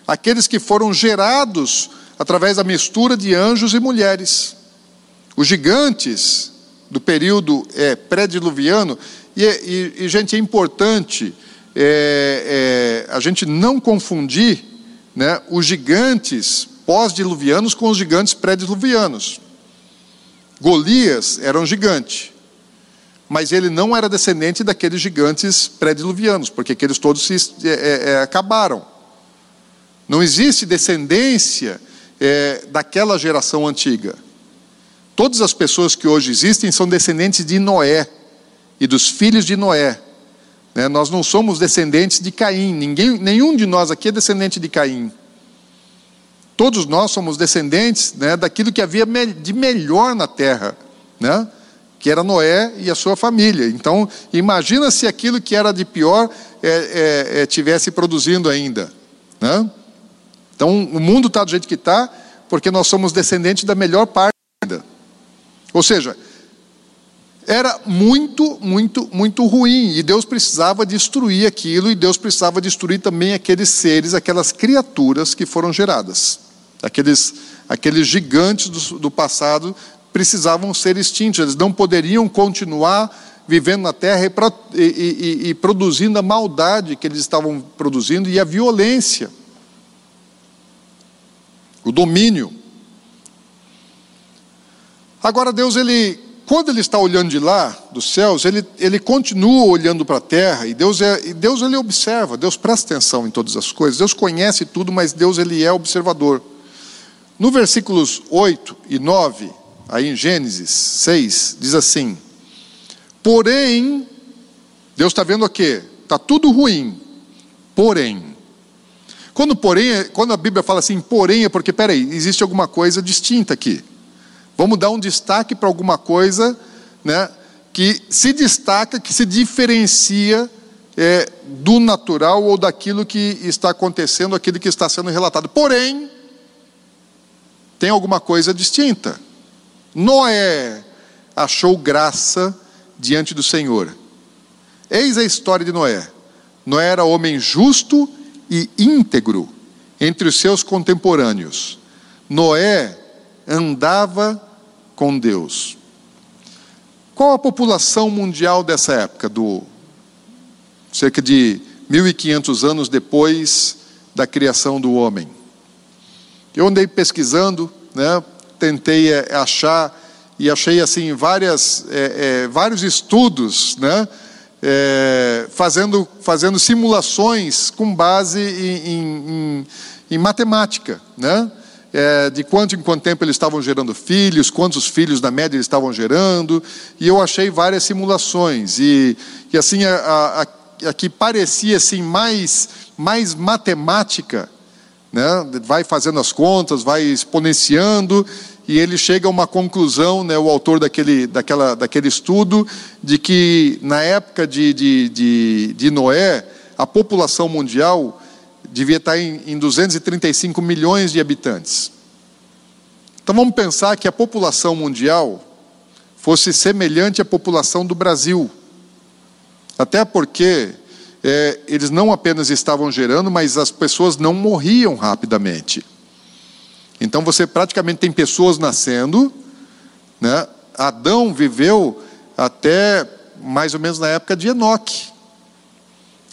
aqueles que foram gerados através da mistura de anjos e mulheres. Os gigantes do período é, pré-diluviano, e, e, e, gente, é importante é, é, a gente não confundir né, os gigantes pós-diluvianos com os gigantes pré-diluvianos. Golias era um gigante, mas ele não era descendente daqueles gigantes pré-diluvianos, porque aqueles todos se, é, é, é acabaram. Não existe descendência é, daquela geração antiga. Todas as pessoas que hoje existem são descendentes de Noé e dos filhos de Noé. Né? Nós não somos descendentes de Caim, ninguém, nenhum de nós aqui é descendente de Caim. Todos nós somos descendentes né, daquilo que havia de melhor na terra, né? que era Noé e a sua família. Então, imagina se aquilo que era de pior é, é, é, tivesse produzindo ainda. Né? Então, o mundo está do jeito que está, porque nós somos descendentes da melhor parte. Ou seja, era muito, muito, muito ruim. E Deus precisava destruir aquilo, e Deus precisava destruir também aqueles seres, aquelas criaturas que foram geradas. Aqueles, aqueles gigantes do, do passado precisavam ser extintos, eles não poderiam continuar vivendo na terra e, e, e, e produzindo a maldade que eles estavam produzindo e a violência, o domínio. Agora, Deus, ele quando ele está olhando de lá, dos céus, ele, ele continua olhando para a terra e Deus, é, e Deus ele observa, Deus presta atenção em todas as coisas, Deus conhece tudo, mas Deus ele é observador. No versículos 8 e 9, aí em Gênesis 6, diz assim: Porém, Deus está vendo o quê? Está tudo ruim, porém. Quando, porém, quando a Bíblia fala assim, porém, é porque, peraí, existe alguma coisa distinta aqui. Vamos dar um destaque para alguma coisa né, que se destaca, que se diferencia é, do natural ou daquilo que está acontecendo, aquilo que está sendo relatado. Porém, tem alguma coisa distinta. Noé achou graça diante do Senhor. Eis a história de Noé. Noé era homem justo e íntegro entre os seus contemporâneos. Noé andava com Deus. Qual a população mundial dessa época, do cerca de 1500 anos depois da criação do homem? Eu andei pesquisando, né, tentei é, achar e achei assim várias, é, é, vários estudos, né, é, fazendo, fazendo simulações com base em, em, em matemática, né? É, de quanto em quanto tempo eles estavam gerando filhos, quantos filhos na média eles estavam gerando, e eu achei várias simulações, e, e assim, a, a, a, que parecia assim, mais, mais matemática, né? vai fazendo as contas, vai exponenciando, e ele chega a uma conclusão, né, o autor daquele, daquela, daquele estudo, de que na época de, de, de, de Noé, a população mundial devia estar em, em 235 milhões de habitantes. Então vamos pensar que a população mundial fosse semelhante à população do Brasil. Até porque é, eles não apenas estavam gerando, mas as pessoas não morriam rapidamente. Então você praticamente tem pessoas nascendo. Né? Adão viveu até mais ou menos na época de Enoque.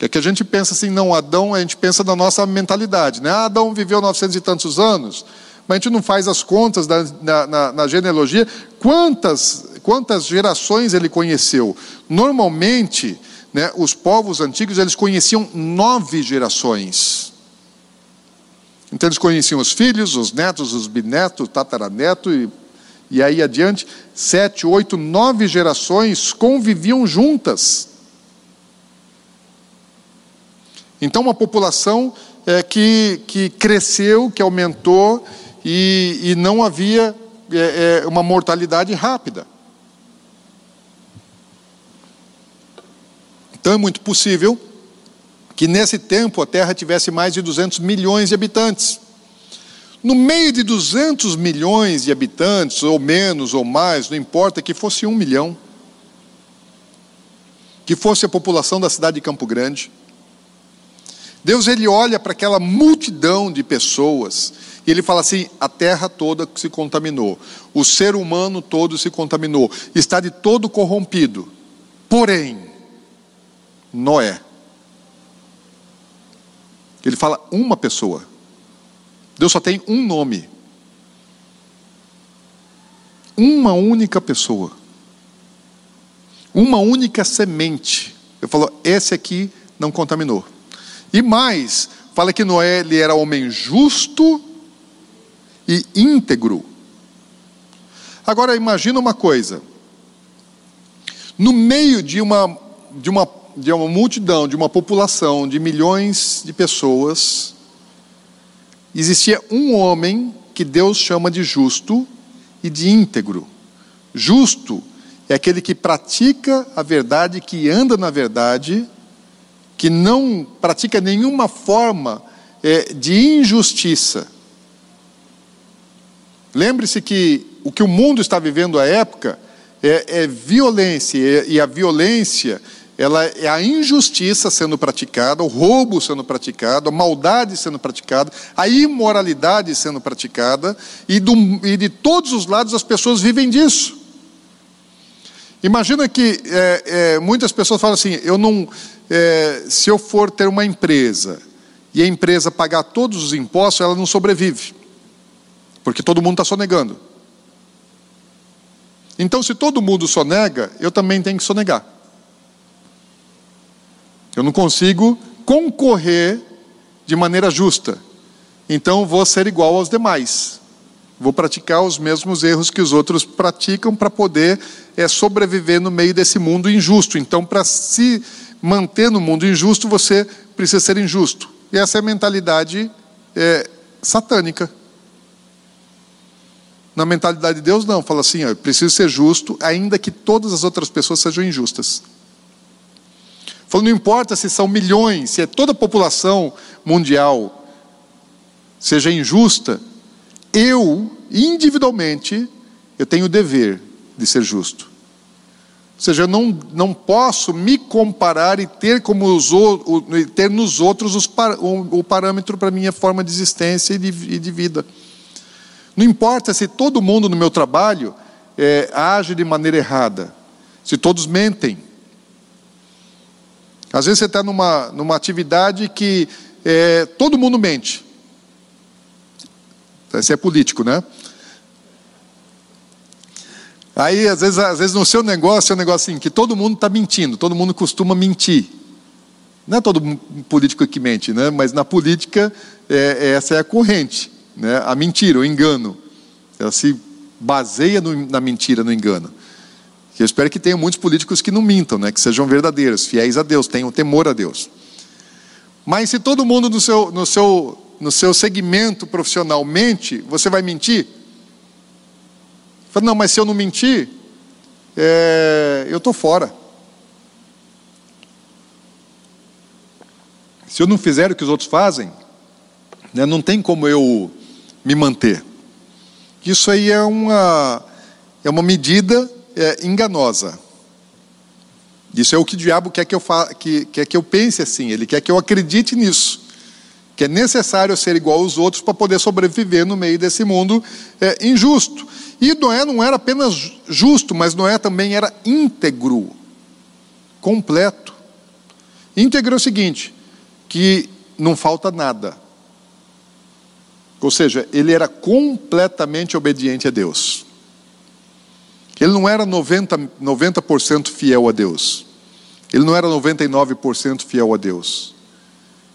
É que a gente pensa assim, não, Adão, a gente pensa na nossa mentalidade, né? Ah, Adão viveu 900 e tantos anos, mas a gente não faz as contas da, na, na, na genealogia, quantas, quantas gerações ele conheceu. Normalmente, né, os povos antigos, eles conheciam nove gerações. Então eles conheciam os filhos, os netos, os bisnetos, tataraneto e, e aí adiante, sete, oito, nove gerações conviviam juntas. Então, uma população é, que, que cresceu, que aumentou e, e não havia é, é, uma mortalidade rápida. Então, é muito possível que nesse tempo a Terra tivesse mais de 200 milhões de habitantes. No meio de 200 milhões de habitantes, ou menos ou mais, não importa, que fosse um milhão, que fosse a população da cidade de Campo Grande. Deus ele olha para aquela multidão de pessoas e ele fala assim: a terra toda se contaminou, o ser humano todo se contaminou, está de todo corrompido. Porém, Noé. Ele fala uma pessoa. Deus só tem um nome. Uma única pessoa. Uma única semente. Ele falou: esse aqui não contaminou. E mais, fala que Noé ele era homem justo e íntegro. Agora imagina uma coisa. No meio de uma, de uma, de uma multidão, de uma população de milhões de pessoas, existia um homem que Deus chama de justo e de íntegro. Justo é aquele que pratica a verdade, que anda na verdade, que não pratica nenhuma forma é, de injustiça. Lembre-se que o que o mundo está vivendo à época é, é violência, e a violência ela é a injustiça sendo praticada, o roubo sendo praticado, a maldade sendo praticada, a imoralidade sendo praticada, e, do, e de todos os lados as pessoas vivem disso. Imagina que é, é, muitas pessoas falam assim: eu não, é, se eu for ter uma empresa e a empresa pagar todos os impostos, ela não sobrevive, porque todo mundo está sonegando. Então, se todo mundo sonega, eu também tenho que sonegar. Eu não consigo concorrer de maneira justa. Então, vou ser igual aos demais. Vou praticar os mesmos erros que os outros praticam para poder é, sobreviver no meio desse mundo injusto. Então, para se manter no mundo injusto, você precisa ser injusto. E essa é a mentalidade é, satânica. Na mentalidade de Deus, não. Fala assim: ó, preciso ser justo, ainda que todas as outras pessoas sejam injustas. Falou, não importa se são milhões, se é toda a população mundial seja injusta, eu, individualmente, eu tenho o dever de ser justo. Ou seja, eu não, não posso me comparar e ter, como os, ter nos outros os, o, o parâmetro para a minha forma de existência e de, e de vida. Não importa se todo mundo no meu trabalho é, age de maneira errada, se todos mentem. Às vezes você está numa, numa atividade que é, todo mundo mente. Você é político, né? Aí, às vezes, às vezes no seu negócio é um negócio assim, que todo mundo está mentindo, todo mundo costuma mentir. Não é todo político que mente, né? mas na política é, essa é a corrente né, a mentira, o engano. Ela se baseia no, na mentira, no engano. Eu espero que tenha muitos políticos que não mintam, né, que sejam verdadeiros, fiéis a Deus, tenham temor a Deus. Mas se todo mundo no seu, no seu, no seu segmento profissional mente, você vai mentir? Não, mas se eu não mentir, é, eu estou fora. Se eu não fizer o que os outros fazem, né, não tem como eu me manter. Isso aí é uma, é uma medida é, enganosa. Isso é o que o diabo quer que, eu fa que, quer que eu pense assim, ele quer que eu acredite nisso. Que é necessário ser igual aos outros para poder sobreviver no meio desse mundo é, injusto. E Noé não era apenas justo, mas Noé também era íntegro, completo. Íntegro é o seguinte: que não falta nada. Ou seja, ele era completamente obediente a Deus. Ele não era 90%, 90 fiel a Deus. Ele não era 99% fiel a Deus.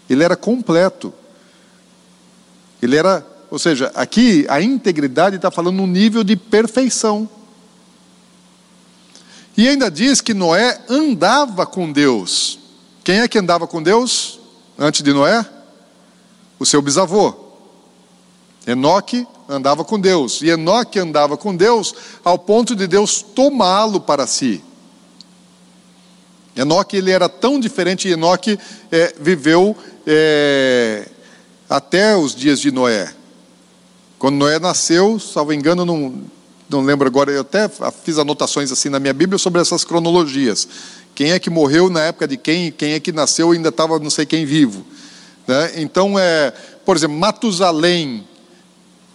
Ele era completo. Ele era, ou seja, aqui a integridade está falando no nível de perfeição. E ainda diz que Noé andava com Deus. Quem é que andava com Deus antes de Noé? O seu bisavô. Enoque andava com Deus, e Enoque andava com Deus ao ponto de Deus tomá-lo para si. Enoque ele era tão diferente, Enoque é, viveu é, até os dias de Noé. Quando Noé nasceu, salvo engano, não, não lembro agora, eu até fiz anotações assim na minha Bíblia sobre essas cronologias. Quem é que morreu na época de quem, quem é que nasceu ainda estava não sei quem vivo. Né? Então, é, por exemplo, Matusalém,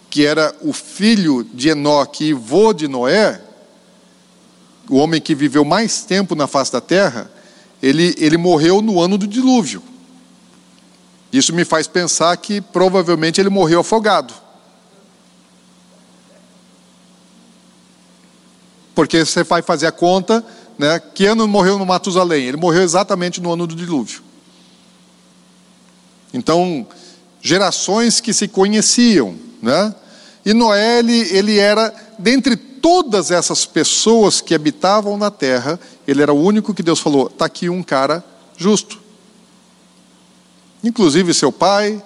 que era o filho de Enoque e vô de Noé, o homem que viveu mais tempo na face da terra, ele, ele morreu no ano do dilúvio. Isso me faz pensar que provavelmente ele morreu afogado. Porque você vai fazer a conta, né? Que ano morreu no Matusalém? Ele morreu exatamente no ano do dilúvio. Então, gerações que se conheciam, né? E Noé, ele, ele era, dentre todas essas pessoas que habitavam na terra, ele era o único que Deus falou: está aqui um cara justo. Inclusive seu pai,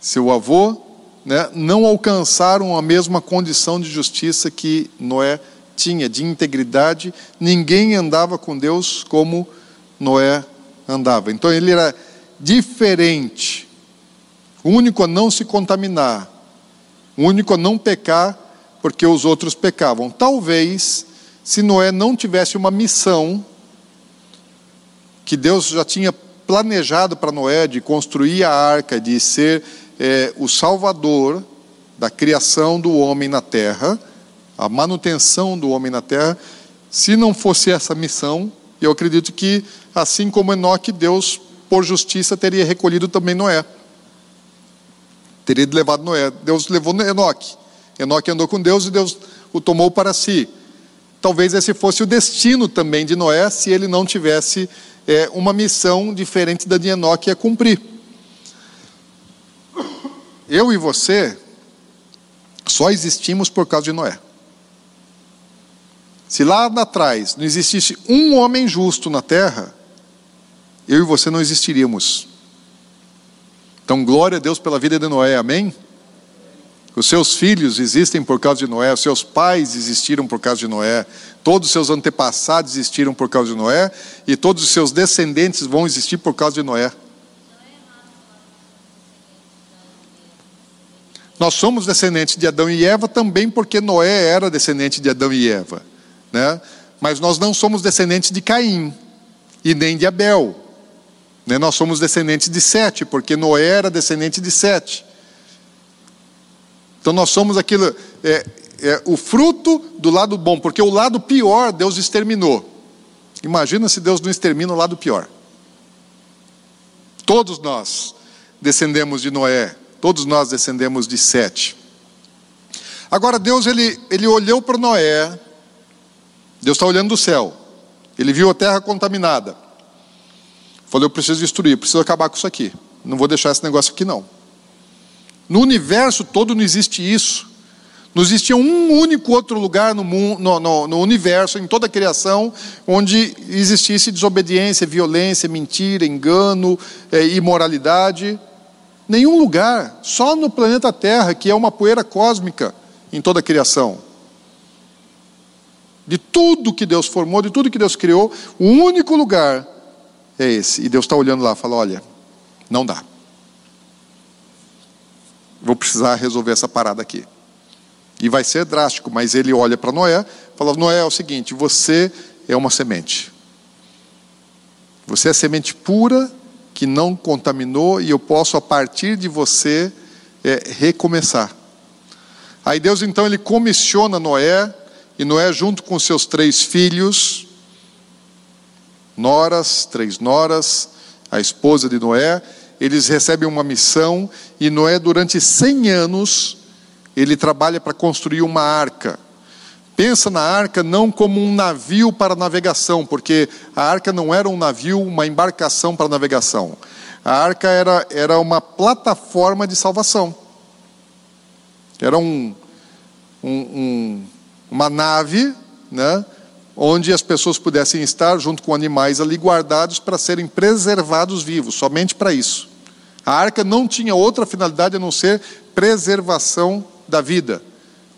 seu avô, né, não alcançaram a mesma condição de justiça que Noé tinha, de integridade. Ninguém andava com Deus como Noé andava. Então ele era diferente, o único a não se contaminar, o único a não pecar, porque os outros pecavam. Talvez, se Noé não tivesse uma missão que Deus já tinha planejado para Noé de construir a arca, de ser é, o salvador da criação do homem na terra, a manutenção do homem na terra, se não fosse essa missão, eu acredito que, assim como Enoque, Deus, por justiça, teria recolhido também Noé. Teria levado Noé. Deus levou Enoque. Enoque andou com Deus e Deus o tomou para si. Talvez esse fosse o destino também de Noé, se ele não tivesse é, uma missão diferente da de Enoque a cumprir. Eu e você só existimos por causa de Noé. Se lá atrás não existisse um homem justo na terra, eu e você não existiríamos. Então, glória a Deus pela vida de Noé, amém? Os seus filhos existem por causa de Noé, os seus pais existiram por causa de Noé, todos os seus antepassados existiram por causa de Noé, e todos os seus descendentes vão existir por causa de Noé. Nós somos descendentes de Adão e Eva também porque Noé era descendente de Adão e Eva, né? Mas nós não somos descendentes de Caim e nem de Abel. Né? Nós somos descendentes de Sete, porque Noé era descendente de Sete. Então nós somos aquilo, é, é, o fruto do lado bom, porque o lado pior Deus exterminou. Imagina se Deus não extermina o lado pior. Todos nós descendemos de Noé, todos nós descendemos de Sete. Agora Deus ele, ele olhou para Noé, Deus está olhando do céu, ele viu a terra contaminada. Falou: Eu preciso destruir, preciso acabar com isso aqui. Não vou deixar esse negócio aqui não. No universo todo não existe isso. Não existia um único outro lugar no, mundo, no, no, no, universo, em toda a criação, onde existisse desobediência, violência, mentira, engano, é, imoralidade. Nenhum lugar, só no planeta Terra, que é uma poeira cósmica em toda a criação. De tudo que Deus formou, de tudo que Deus criou, o único lugar é esse. E Deus está olhando lá e fala: olha, não dá. Vou precisar resolver essa parada aqui. E vai ser drástico, mas ele olha para Noé e fala: Noé, é o seguinte, você é uma semente. Você é semente pura que não contaminou e eu posso a partir de você é, recomeçar. Aí Deus então ele comissiona Noé e Noé junto com seus três filhos, noras, três noras, a esposa de Noé, eles recebem uma missão e Noé, durante 100 anos, ele trabalha para construir uma arca. Pensa na arca não como um navio para navegação, porque a arca não era um navio, uma embarcação para navegação. A arca era, era uma plataforma de salvação. Era um, um, um, uma nave, né, onde as pessoas pudessem estar junto com animais ali guardados para serem preservados vivos, somente para isso. A arca não tinha outra finalidade a não ser preservação da vida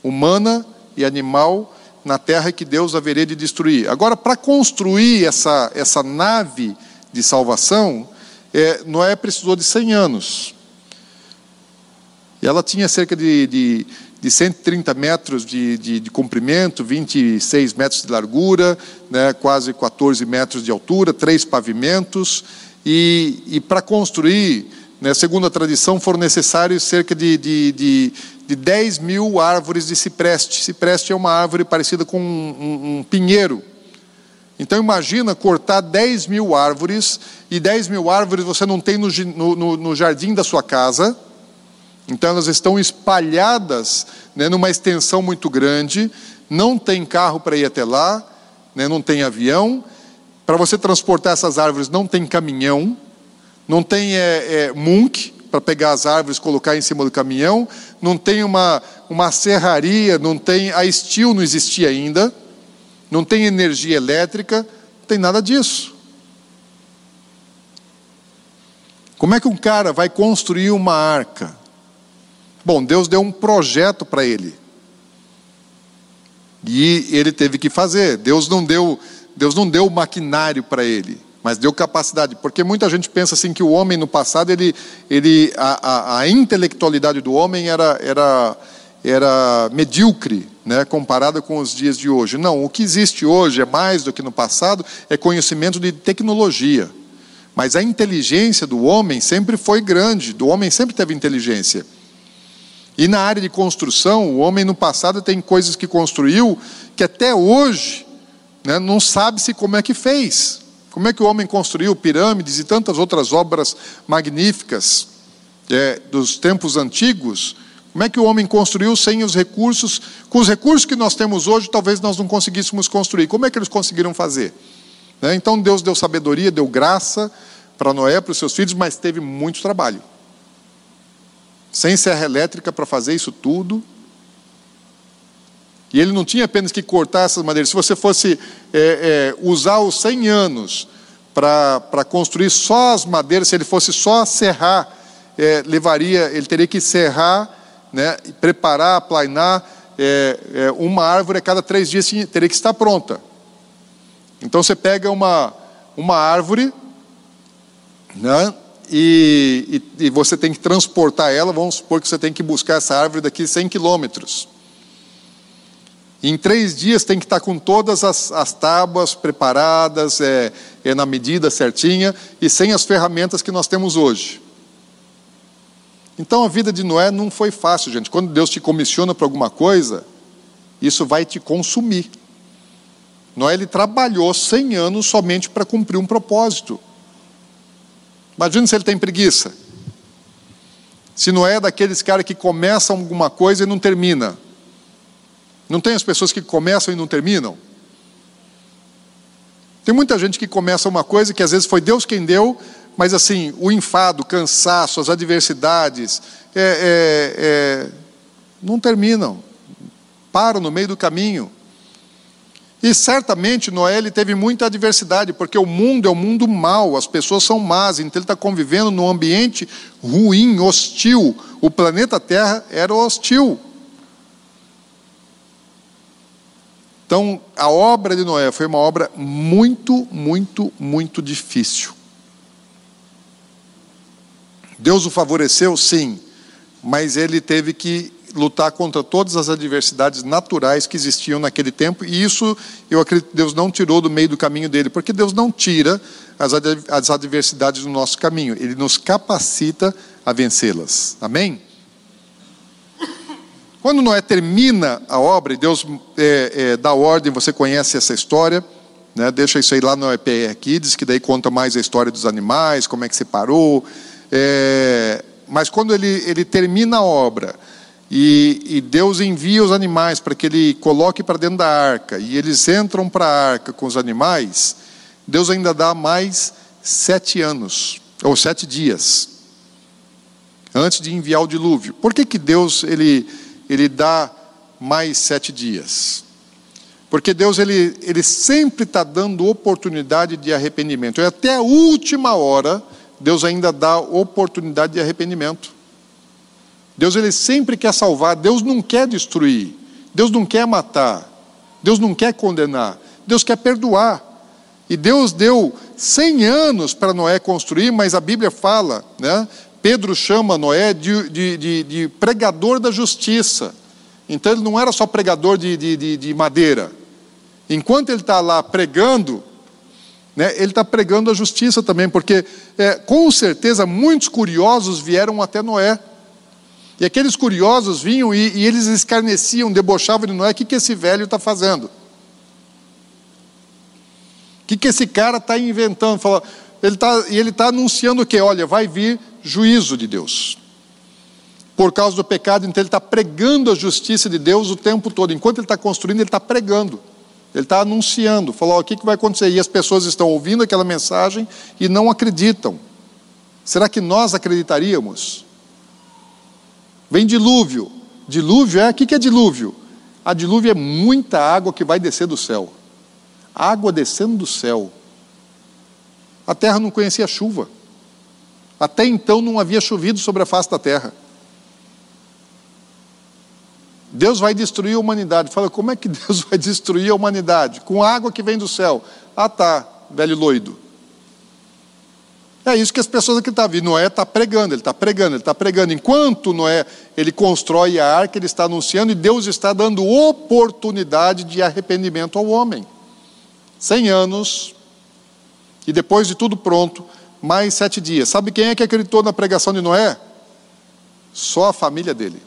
humana e animal na terra que Deus haveria de destruir. Agora, para construir essa, essa nave de salvação, é, Noé precisou de 100 anos. E ela tinha cerca de, de, de 130 metros de, de, de, comprimento, 26 metros de largura, né, quase 14 metros de altura, três pavimentos. E, e para construir, né, segundo a tradição, foram necessários cerca de, de, de, de 10 mil árvores de cipreste. Cipreste é uma árvore parecida com um, um, um pinheiro. Então imagina cortar 10 mil árvores, e 10 mil árvores você não tem no, no, no jardim da sua casa, então elas estão espalhadas né, numa extensão muito grande, não tem carro para ir até lá, né, não tem avião. Para você transportar essas árvores não tem caminhão, não tem é, é, munk para pegar as árvores e colocar em cima do caminhão, não tem uma, uma serraria, não tem. A estilo não existia ainda, não tem energia elétrica, não tem nada disso. Como é que um cara vai construir uma arca? Bom, Deus deu um projeto para ele. E ele teve que fazer. Deus não deu, Deus não deu maquinário para ele, mas deu capacidade. Porque muita gente pensa assim que o homem no passado ele, ele a, a, a intelectualidade do homem era era era medíocre, né, comparada com os dias de hoje. Não, o que existe hoje é mais do que no passado, é conhecimento de tecnologia. Mas a inteligência do homem sempre foi grande, do homem sempre teve inteligência. E na área de construção, o homem no passado tem coisas que construiu que até hoje né, não sabe-se como é que fez. Como é que o homem construiu pirâmides e tantas outras obras magníficas é, dos tempos antigos? Como é que o homem construiu sem os recursos? Com os recursos que nós temos hoje, talvez nós não conseguíssemos construir. Como é que eles conseguiram fazer? Né, então Deus deu sabedoria, deu graça para Noé, para os seus filhos, mas teve muito trabalho sem serra elétrica para fazer isso tudo. E ele não tinha apenas que cortar essas madeiras. Se você fosse é, é, usar os 100 anos para construir só as madeiras, se ele fosse só serrar, é, levaria, ele teria que serrar, né, preparar, aplainar é, é, uma árvore a cada três dias, teria que estar pronta. Então você pega uma, uma árvore, né, e, e, e, você tem que transportar ela, vamos supor que você tem que buscar essa árvore daqui 100 quilômetros. Em três dias tem que estar com todas as, as tábuas preparadas, é, é, na medida certinha, e sem as ferramentas que nós temos hoje. Então a vida de Noé não foi fácil, gente. Quando Deus te comissiona para alguma coisa, isso vai te consumir. Noé ele trabalhou 100 anos somente para cumprir um propósito. Imagina se ele tem preguiça. Se não é daqueles caras que começam alguma coisa e não termina. Não tem as pessoas que começam e não terminam? Tem muita gente que começa uma coisa que às vezes foi Deus quem deu, mas assim, o enfado, o cansaço, as adversidades, é, é, é, não terminam. Param no meio do caminho. E certamente Noé ele teve muita adversidade, porque o mundo é um mundo mau, as pessoas são más, então ele está convivendo num ambiente ruim, hostil. O planeta Terra era hostil. Então, a obra de Noé foi uma obra muito, muito, muito difícil. Deus o favoreceu, sim, mas ele teve que lutar contra todas as adversidades naturais que existiam naquele tempo, e isso eu acredito que Deus não tirou do meio do caminho dele, porque Deus não tira as adversidades do nosso caminho, ele nos capacita a vencê-las. Amém? Quando Noé termina a obra, e Deus é, é, dá ordem, você conhece essa história, né? deixa isso aí lá no EPR Kids, que daí conta mais a história dos animais, como é que separou. É, mas quando ele, ele termina a obra, e, e, Deus envia os animais para que ele coloque para dentro da arca, e eles entram para a arca com os animais, Deus ainda dá mais sete anos, ou sete dias, antes de enviar o dilúvio. Por que, que Deus ele, ele dá mais sete dias? Porque Deus ele, ele sempre está dando oportunidade de arrependimento, e até a última hora, Deus ainda dá oportunidade de arrependimento. Deus ele sempre quer salvar, Deus não quer destruir, Deus não quer matar, Deus não quer condenar, Deus quer perdoar. E Deus deu 100 anos para Noé construir, mas a Bíblia fala, né, Pedro chama Noé de, de, de, de pregador da justiça. Então ele não era só pregador de, de, de madeira. Enquanto ele está lá pregando, né, ele está pregando a justiça também, porque é, com certeza muitos curiosos vieram até Noé. E aqueles curiosos vinham e, e eles escarneciam, debochavam de Noé: o que, que esse velho está fazendo? O que, que esse cara está inventando? Fala, ele tá, e ele está anunciando o que? Olha, vai vir juízo de Deus. Por causa do pecado, então ele está pregando a justiça de Deus o tempo todo. Enquanto ele está construindo, ele está pregando. Ele está anunciando, falou o que, que vai acontecer. E as pessoas estão ouvindo aquela mensagem e não acreditam. Será que nós acreditaríamos? Vem dilúvio. Dilúvio é? O que é dilúvio? A dilúvio é muita água que vai descer do céu. Água descendo do céu. A terra não conhecia chuva. Até então não havia chovido sobre a face da terra. Deus vai destruir a humanidade. Fala, como é que *laughs* Deus vai destruir a humanidade? Com água que vem do céu. Ah, tá, velho loido. É isso que as pessoas aqui estão tá vendo. Noé está pregando, ele está pregando, ele está pregando. Enquanto Noé ele constrói a arca, ele está anunciando e Deus está dando oportunidade de arrependimento ao homem. Cem anos, e depois de tudo pronto, mais sete dias. Sabe quem é que acreditou na pregação de Noé? Só a família dele.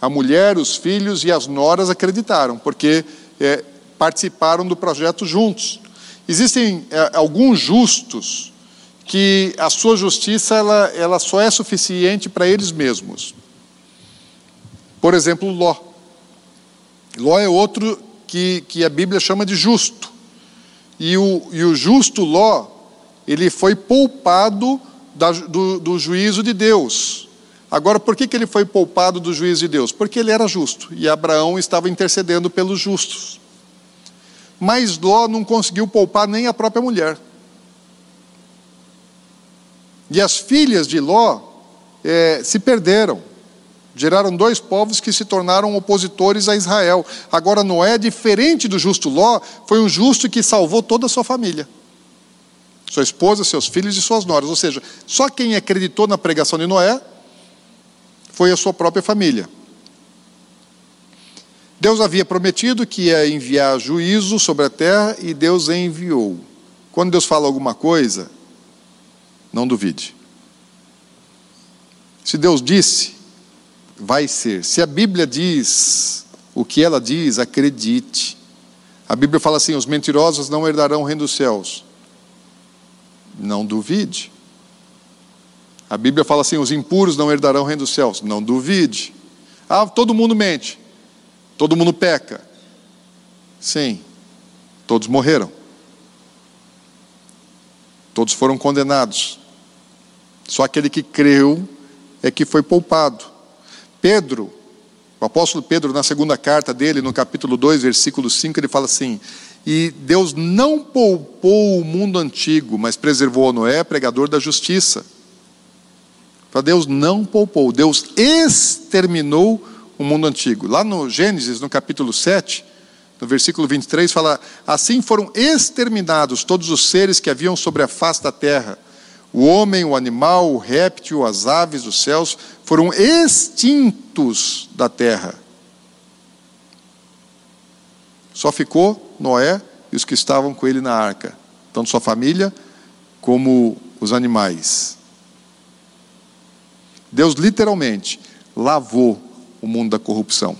A mulher, os filhos e as noras acreditaram, porque é, participaram do projeto juntos. Existem é, alguns justos que a sua justiça ela, ela só é suficiente para eles mesmos. Por exemplo, Ló. Ló é outro que, que a Bíblia chama de justo. E o, e o justo Ló, ele foi poupado da, do, do juízo de Deus. Agora, por que, que ele foi poupado do juízo de Deus? Porque ele era justo e Abraão estava intercedendo pelos justos. Mas Ló não conseguiu poupar nem a própria mulher. E as filhas de Ló é, se perderam. Geraram dois povos que se tornaram opositores a Israel. Agora, Noé, diferente do justo Ló, foi um justo que salvou toda a sua família. Sua esposa, seus filhos e suas noras. Ou seja, só quem acreditou na pregação de Noé foi a sua própria família. Deus havia prometido que ia enviar juízo sobre a terra e Deus enviou. Quando Deus fala alguma coisa, não duvide. Se Deus disse, vai ser. Se a Bíblia diz o que ela diz, acredite. A Bíblia fala assim: os mentirosos não herdarão o reino dos céus. Não duvide. A Bíblia fala assim: os impuros não herdarão o reino dos céus. Não duvide. Ah, todo mundo mente. Todo mundo peca. Sim. Todos morreram. Todos foram condenados. Só aquele que creu é que foi poupado. Pedro, o apóstolo Pedro, na segunda carta dele, no capítulo 2, versículo 5, ele fala assim: E Deus não poupou o mundo antigo, mas preservou Noé, pregador da justiça para Deus não poupou, Deus exterminou o mundo antigo. Lá no Gênesis, no capítulo 7, no versículo 23, fala: Assim foram exterminados todos os seres que haviam sobre a face da terra. O homem, o animal, o réptil, as aves dos céus foram extintos da terra. Só ficou Noé e os que estavam com ele na arca, tanto sua família como os animais. Deus literalmente lavou o mundo da corrupção.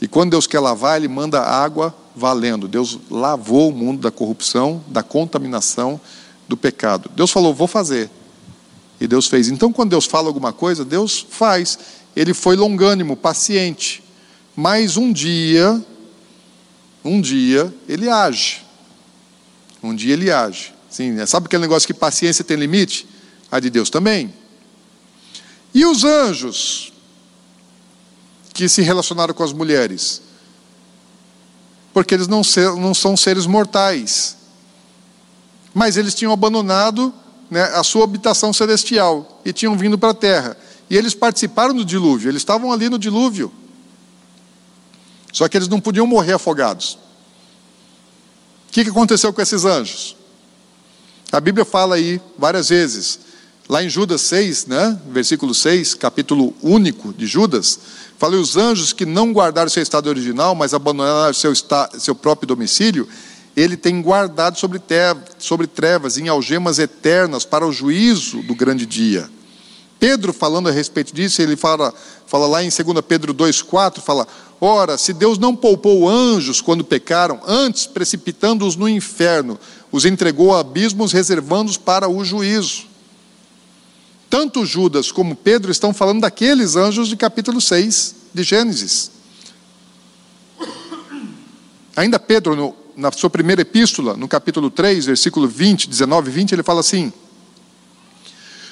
E quando Deus quer lavar, Ele manda água valendo. Deus lavou o mundo da corrupção, da contaminação, do pecado. Deus falou, vou fazer. E Deus fez. Então, quando Deus fala alguma coisa, Deus faz. Ele foi longânimo, paciente. Mas um dia, um dia, ele age. Um dia ele age. Sim, sabe aquele negócio que paciência tem limite? A de Deus também. E os anjos que se relacionaram com as mulheres? Porque eles não, ser, não são seres mortais. Mas eles tinham abandonado né, a sua habitação celestial e tinham vindo para a terra. E eles participaram do dilúvio, eles estavam ali no dilúvio. Só que eles não podiam morrer afogados. O que aconteceu com esses anjos? A Bíblia fala aí várias vezes. Lá em Judas 6, né, versículo 6, capítulo único de Judas, fala os anjos que não guardaram seu estado original, mas abandonaram seu, seu próprio domicílio, ele tem guardado sobre, sobre trevas, em algemas eternas, para o juízo do grande dia. Pedro, falando a respeito disso, ele fala, fala lá em 2 Pedro 2,4, fala, Ora, se Deus não poupou anjos quando pecaram, antes, precipitando-os no inferno, os entregou a abismos, reservando-os para o juízo. Tanto Judas como Pedro estão falando daqueles anjos de capítulo 6 de Gênesis. Ainda Pedro, no, na sua primeira epístola, no capítulo 3, versículo 20, 19 e 20, ele fala assim: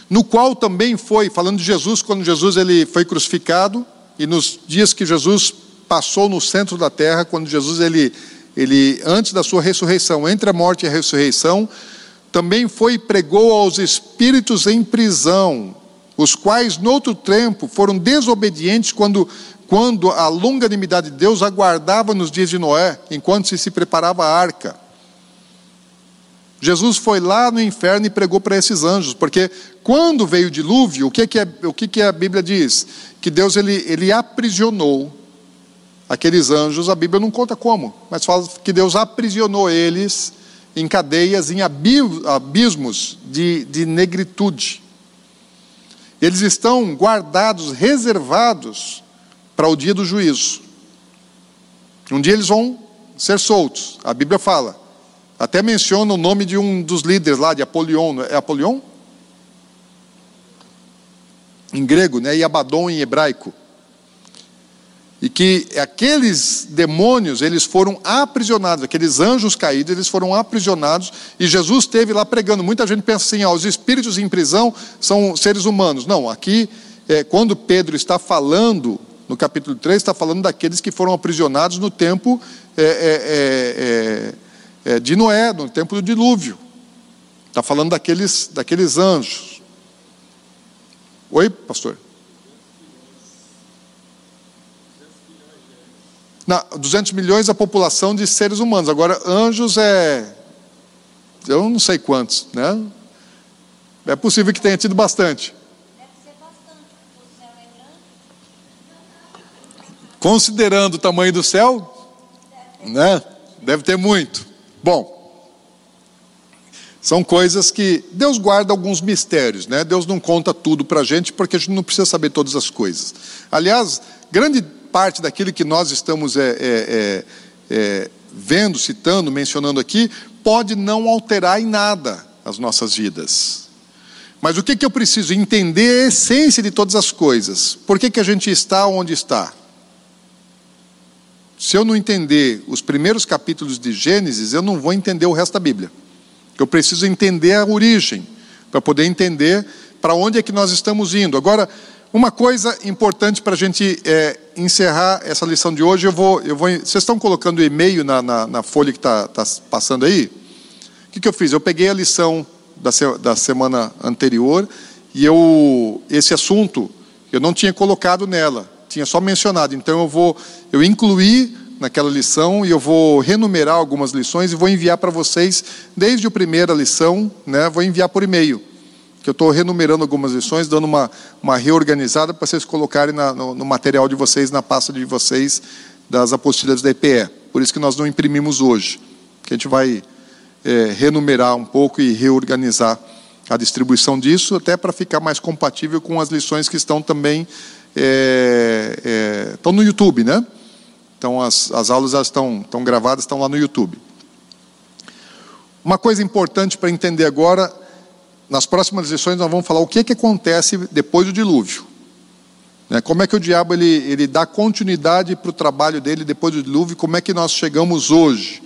No qual também foi, falando de Jesus, quando Jesus ele foi crucificado, e nos dias que Jesus passou no centro da terra, quando Jesus ele, ele antes da sua ressurreição, entre a morte e a ressurreição, também foi e pregou aos espíritos em prisão, os quais, no outro tempo, foram desobedientes quando, quando a longanimidade de Deus aguardava nos dias de Noé, enquanto se, se preparava a arca. Jesus foi lá no inferno e pregou para esses anjos, porque quando veio o dilúvio, o que, que, é, o que, que a Bíblia diz? Que Deus ele, ele aprisionou aqueles anjos, a Bíblia não conta como, mas fala que Deus aprisionou eles em cadeias, em abismos de, de negritude. Eles estão guardados, reservados para o dia do juízo. Um dia eles vão ser soltos, a Bíblia fala. Até menciona o nome de um dos líderes lá, de Apolion. É Apolion? Em grego, né? E Abaddon em hebraico e que aqueles demônios, eles foram aprisionados, aqueles anjos caídos, eles foram aprisionados, e Jesus esteve lá pregando. Muita gente pensa assim, ah, os espíritos em prisão são seres humanos. Não, aqui, é, quando Pedro está falando, no capítulo 3, está falando daqueles que foram aprisionados no tempo é, é, é, é de Noé, no tempo do dilúvio. Está falando daqueles, daqueles anjos. Oi, pastor? Na, 200 milhões a população de seres humanos. Agora, anjos é. Eu não sei quantos, né? É possível que tenha tido bastante. Deve ser bastante. Considerando o tamanho do céu, né? Deve ter muito. Bom, são coisas que Deus guarda alguns mistérios, né? Deus não conta tudo para a gente porque a gente não precisa saber todas as coisas. Aliás, grande parte daquilo que nós estamos é, é, é, é, vendo, citando, mencionando aqui, pode não alterar em nada as nossas vidas. Mas o que, que eu preciso? Entender a essência de todas as coisas. Por que, que a gente está onde está? Se eu não entender os primeiros capítulos de Gênesis, eu não vou entender o resto da Bíblia. Eu preciso entender a origem, para poder entender para onde é que nós estamos indo. Agora, uma coisa importante para a gente é, encerrar essa lição de hoje, eu vou, eu vou vocês estão colocando o e-mail na, na, na, folha que está tá passando aí? O que, que eu fiz? Eu peguei a lição da, da semana anterior e eu, esse assunto eu não tinha colocado nela, tinha só mencionado. Então eu vou, eu incluí naquela lição e eu vou renumerar algumas lições e vou enviar para vocês desde a primeira lição, né? Vou enviar por e-mail que eu estou renumerando algumas lições, dando uma, uma reorganizada para vocês colocarem na, no, no, material de vocês, na pasta de vocês, das apostilas da EPE. Por isso que nós não imprimimos hoje, que a gente vai é, renumerar um pouco e reorganizar a distribuição disso, até para ficar mais compatível com as lições que estão também é, é, estão no YouTube, né? Então as, as aulas estão, estão gravadas, estão lá no YouTube. Uma coisa importante para entender agora nas próximas lições nós vamos falar o que, que acontece depois do dilúvio. Né? Como é que o diabo ele, ele dá continuidade para o trabalho dele depois do dilúvio, como é que nós chegamos hoje.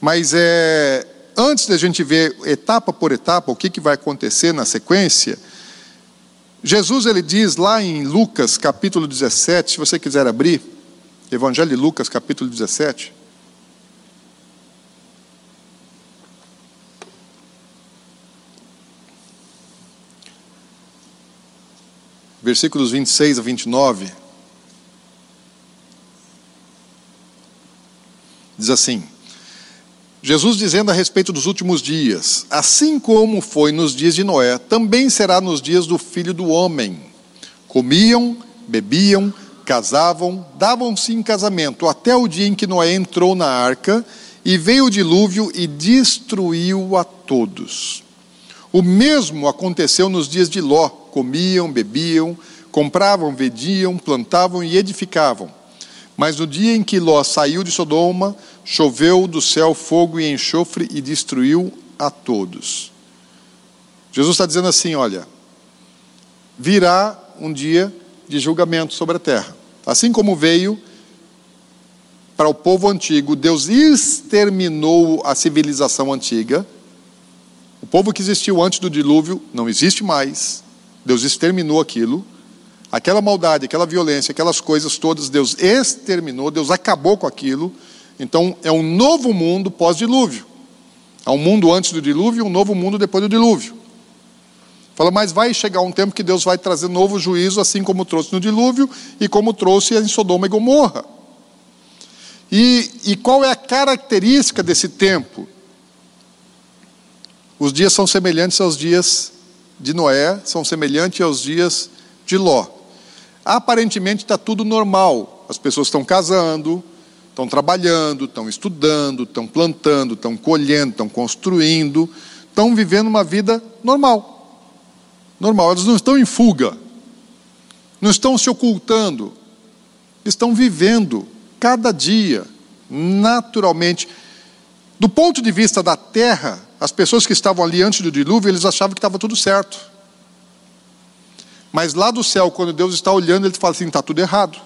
Mas é, antes da gente ver etapa por etapa o que, que vai acontecer na sequência, Jesus ele diz lá em Lucas capítulo 17, se você quiser abrir, Evangelho de Lucas capítulo 17. Versículos 26 a 29, diz assim: Jesus dizendo a respeito dos últimos dias: Assim como foi nos dias de Noé, também será nos dias do filho do homem. Comiam, bebiam, casavam, davam-se em casamento, até o dia em que Noé entrou na arca e veio o dilúvio e destruiu a todos. O mesmo aconteceu nos dias de Ló: comiam, bebiam, compravam, vendiam, plantavam e edificavam. Mas no dia em que Ló saiu de Sodoma, choveu do céu fogo e enxofre e destruiu a todos. Jesus está dizendo assim: olha, virá um dia de julgamento sobre a terra. Assim como veio para o povo antigo, Deus exterminou a civilização antiga. O povo que existiu antes do dilúvio não existe mais. Deus exterminou aquilo. Aquela maldade, aquela violência, aquelas coisas todas, Deus exterminou, Deus acabou com aquilo. Então é um novo mundo pós-dilúvio. Há um mundo antes do dilúvio e um novo mundo depois do dilúvio. Fala, mas vai chegar um tempo que Deus vai trazer novo juízo, assim como trouxe no dilúvio e como trouxe em Sodoma e Gomorra. E, e qual é a característica desse tempo? Os dias são semelhantes aos dias de Noé, são semelhantes aos dias de Ló. Aparentemente está tudo normal. As pessoas estão casando, estão trabalhando, estão estudando, estão plantando, estão colhendo, estão construindo, estão vivendo uma vida normal. Normal, elas não estão em fuga, não estão se ocultando, estão vivendo cada dia, naturalmente. Do ponto de vista da terra, as pessoas que estavam ali antes do dilúvio, eles achavam que estava tudo certo. Mas lá do céu, quando Deus está olhando, ele fala assim: está tudo errado.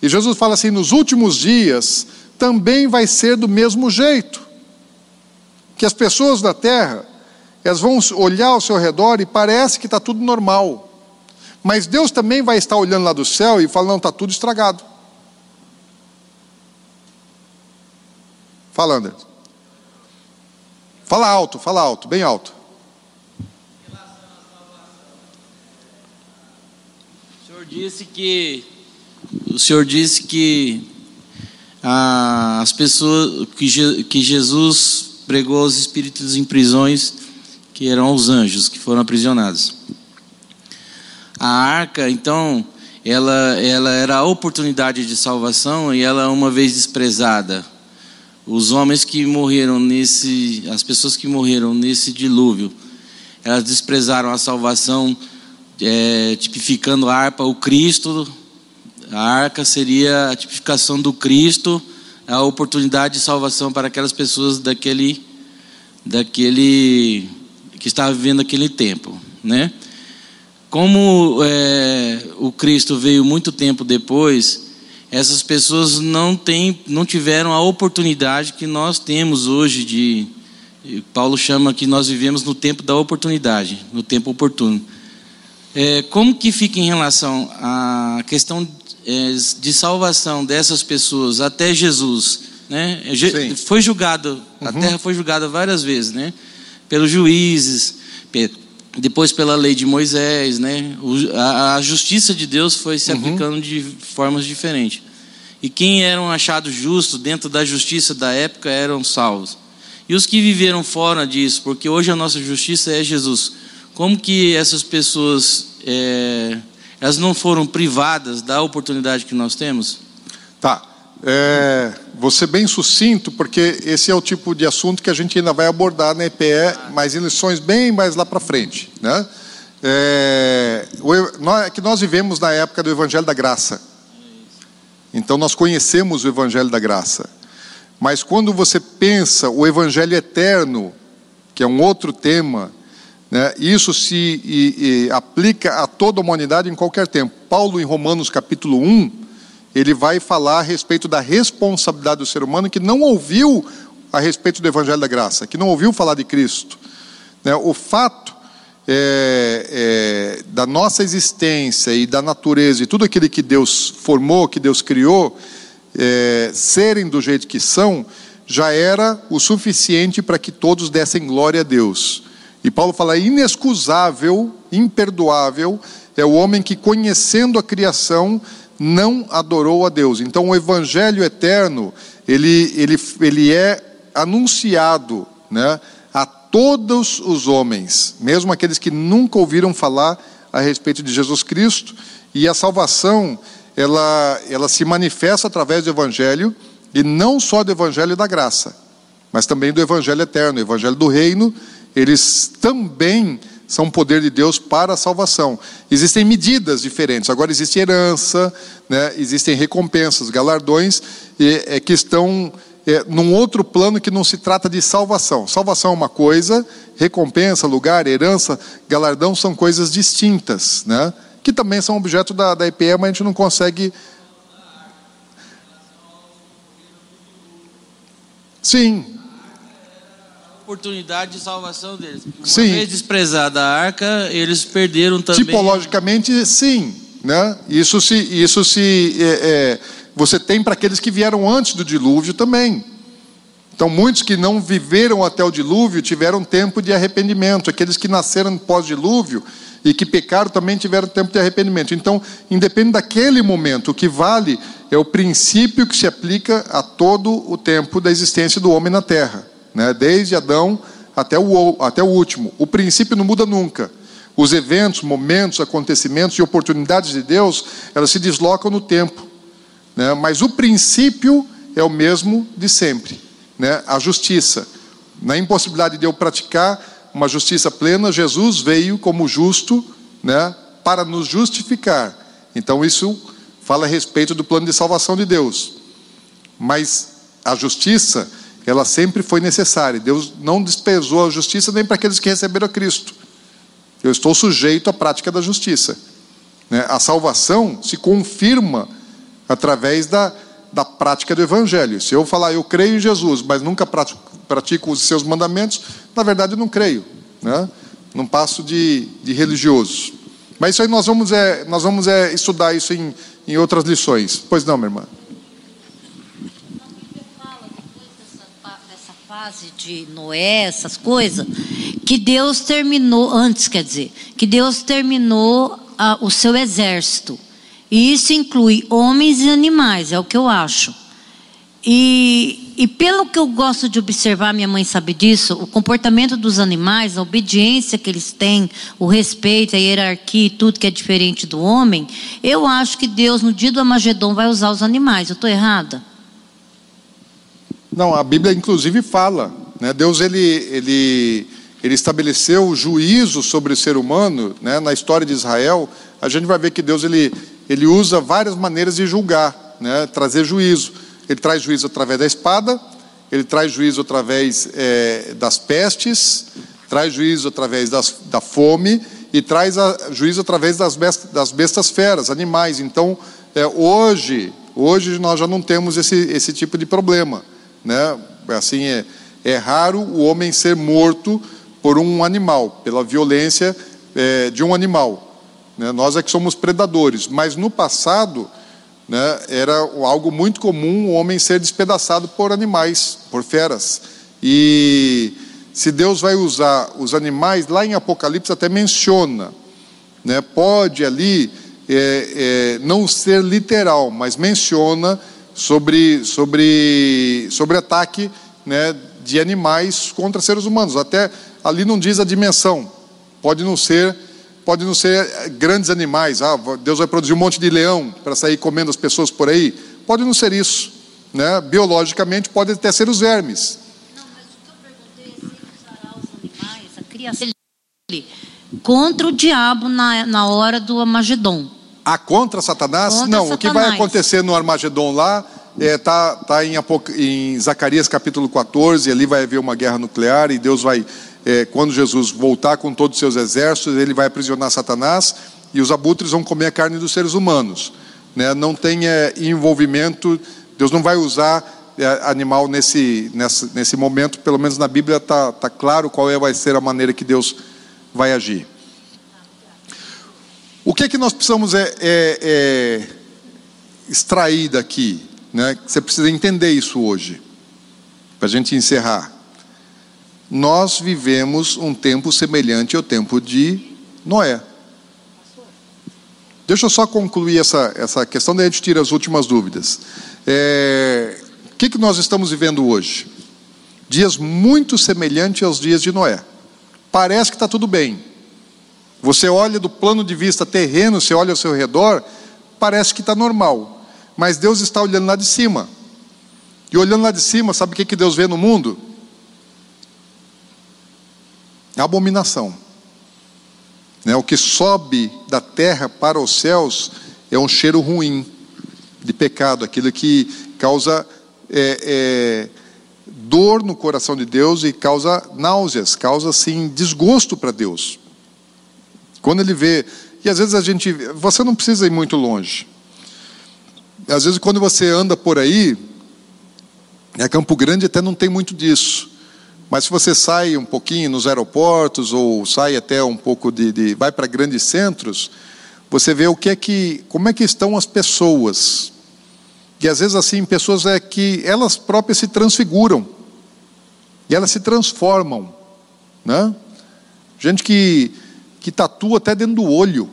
E Jesus fala assim: nos últimos dias também vai ser do mesmo jeito. Que as pessoas da terra, elas vão olhar ao seu redor e parece que está tudo normal. Mas Deus também vai estar olhando lá do céu e falando: não, está tudo estragado. Fala, Anderson. Fala alto, fala alto, bem alto. disse que o Senhor disse que ah, as pessoas que, Je, que Jesus pregou aos espíritos em prisões, que eram os anjos que foram aprisionados. A arca, então, ela, ela era a oportunidade de salvação e ela uma vez desprezada. Os homens que morreram nesse, as pessoas que morreram nesse dilúvio, elas desprezaram a salvação é, tipificando a harpa o Cristo. A arca seria a tipificação do Cristo, a oportunidade de salvação para aquelas pessoas daquele, daquele que estava vivendo aquele tempo, né? Como é, o Cristo veio muito tempo depois, essas pessoas não têm, não tiveram a oportunidade que nós temos hoje de Paulo chama que nós vivemos no tempo da oportunidade, no tempo oportuno. É, como que fica em relação à questão é, de salvação dessas pessoas até Jesus? Né? Foi julgado, uhum. a terra foi julgada várias vezes, né? Pelos juízes, depois pela lei de Moisés, né? a, justiça de Deus foi se uhum. aplicando de formas diferentes. E quem eram achados justos dentro da justiça da época eram salvos. E os que viveram fora disso, porque hoje a nossa justiça é Jesus como que essas pessoas é, elas não foram privadas da oportunidade que nós temos? Tá. É, vou ser bem sucinto, porque esse é o tipo de assunto que a gente ainda vai abordar na EPE, mas em lições bem mais lá para frente. Né? É, nós, que nós vivemos na época do Evangelho da Graça. Então nós conhecemos o Evangelho da Graça. Mas quando você pensa o Evangelho eterno, que é um outro tema, né? Isso se e, e aplica a toda a humanidade em qualquer tempo. Paulo, em Romanos capítulo 1, ele vai falar a respeito da responsabilidade do ser humano que não ouviu a respeito do Evangelho da Graça, que não ouviu falar de Cristo. Né? O fato é, é, da nossa existência e da natureza e tudo aquilo que Deus formou, que Deus criou, é, serem do jeito que são, já era o suficiente para que todos dessem glória a Deus. E Paulo fala: inexcusável, imperdoável é o homem que, conhecendo a criação, não adorou a Deus. Então, o evangelho eterno, ele, ele, ele é anunciado né, a todos os homens, mesmo aqueles que nunca ouviram falar a respeito de Jesus Cristo, e a salvação ela, ela se manifesta através do Evangelho, e não só do Evangelho da graça, mas também do Evangelho eterno, o Evangelho do reino, eles também são poder de Deus para a salvação. Existem medidas diferentes. Agora existe herança, né? existem recompensas, galardões e, é, que estão é, num outro plano que não se trata de salvação. Salvação é uma coisa, recompensa, lugar, herança, galardão são coisas distintas, né? que também são objeto da, da EPE, mas a gente não consegue. Sim, oportunidade de salvação deles. Uma sim. vez desprezada a arca, eles perderam também. Tipologicamente, sim. Né? Isso se, isso se é, é, você tem para aqueles que vieram antes do dilúvio também. Então, muitos que não viveram até o dilúvio tiveram tempo de arrependimento. Aqueles que nasceram pós-dilúvio e que pecaram também tiveram tempo de arrependimento. Então, independente daquele momento, o que vale é o princípio que se aplica a todo o tempo da existência do homem na terra né? desde Adão até o, até o último. O princípio não muda nunca. Os eventos, momentos, acontecimentos e oportunidades de Deus, elas se deslocam no tempo. Né? Mas o princípio é o mesmo de sempre. Né? A justiça. Na impossibilidade de eu praticar uma justiça plena, Jesus veio como justo né? para nos justificar. Então isso fala a respeito do plano de salvação de Deus. Mas a justiça ela sempre foi necessária. Deus não despesou a justiça nem para aqueles que receberam a Cristo. Eu estou sujeito à prática da justiça. Né? A salvação se confirma através da, da prática do Evangelho. Se eu falar, eu creio em Jesus, mas nunca pratico, pratico os seus mandamentos, na verdade eu não creio. Né? Não passo de, de religioso. Mas isso aí nós vamos, é, nós vamos é, estudar isso em, em outras lições. Pois não, minha irmã? Fase de Noé, essas coisas, que Deus terminou, antes quer dizer, que Deus terminou ah, o seu exército. E isso inclui homens e animais, é o que eu acho. E, e pelo que eu gosto de observar, minha mãe sabe disso, o comportamento dos animais, a obediência que eles têm, o respeito, a hierarquia e tudo que é diferente do homem, eu acho que Deus, no dia do Amagedon, vai usar os animais. Eu estou errada? Não, a Bíblia inclusive fala, né? Deus ele, ele, ele estabeleceu o juízo sobre o ser humano, né? Na história de Israel, a gente vai ver que Deus ele, ele usa várias maneiras de julgar, né? Trazer juízo. Ele traz juízo através da espada, ele traz juízo através é, das pestes, traz juízo através das, da fome e traz a, juízo através das bestas, das bestas feras, animais. Então, é, hoje, hoje nós já não temos esse, esse tipo de problema né? Assim é, é raro o homem ser morto por um animal, pela violência é, de um animal. Né? Nós é que somos predadores, mas no passado né, era algo muito comum o homem ser despedaçado por animais, por feras. E se Deus vai usar os animais, lá em Apocalipse até menciona, né, pode ali é, é, não ser literal, mas menciona sobre, sobre, sobre ataque né, de animais contra seres humanos. Até ali não diz a dimensão. Pode não ser, pode não ser grandes animais. Ah, Deus vai produzir um monte de leão para sair comendo as pessoas por aí. Pode não ser isso. Né? Biologicamente pode até ser os vermes. Não, mas o que eu perguntei é se usará os animais, a criação contra o diabo na, na hora do Amagedon. Ah, contra Satanás? Contra Não, Satanás. o que vai acontecer no Armagedon lá está é, tá, tá em, em, Zacarias capítulo 14, ali vai haver uma guerra nuclear e Deus vai, é, quando Jesus voltar com todos os seus exércitos, ele vai aprisionar Satanás e os abutres vão comer a carne dos seres humanos. Né? Não tem é, envolvimento, Deus não vai usar é, animal nesse, nesse, nesse momento, pelo menos na Bíblia está tá claro qual é, vai ser a maneira que Deus vai agir. O que é que nós precisamos é, é, é extrair daqui? Né? Você precisa entender isso hoje, para a gente encerrar. Nós vivemos um tempo semelhante ao tempo de Noé. Deixa eu só concluir essa, essa questão, daí a gente tira as últimas dúvidas. É, o que, que nós estamos vivendo hoje? Dias muito semelhantes aos dias de Noé. Parece que está tudo bem. Você olha do plano de vista terreno, você olha ao seu redor, parece que está normal. Mas Deus está olhando lá de cima. E olhando lá de cima, sabe o que, que Deus vê no mundo? Abominação. Né? O que sobe da terra para os céus é um cheiro ruim de pecado, aquilo que causa é, é, dor no coração de Deus e causa náuseas, causa assim desgosto para Deus. Quando ele vê, e às vezes a gente, você não precisa ir muito longe. Às vezes quando você anda por aí, é Campo Grande até não tem muito disso. Mas se você sai um pouquinho nos aeroportos ou sai até um pouco de, de vai para grandes centros, você vê o que é que, como é que estão as pessoas. E às vezes assim, pessoas é que elas próprias se transfiguram. E elas se transformam, né? Gente que que tatua até dentro do olho,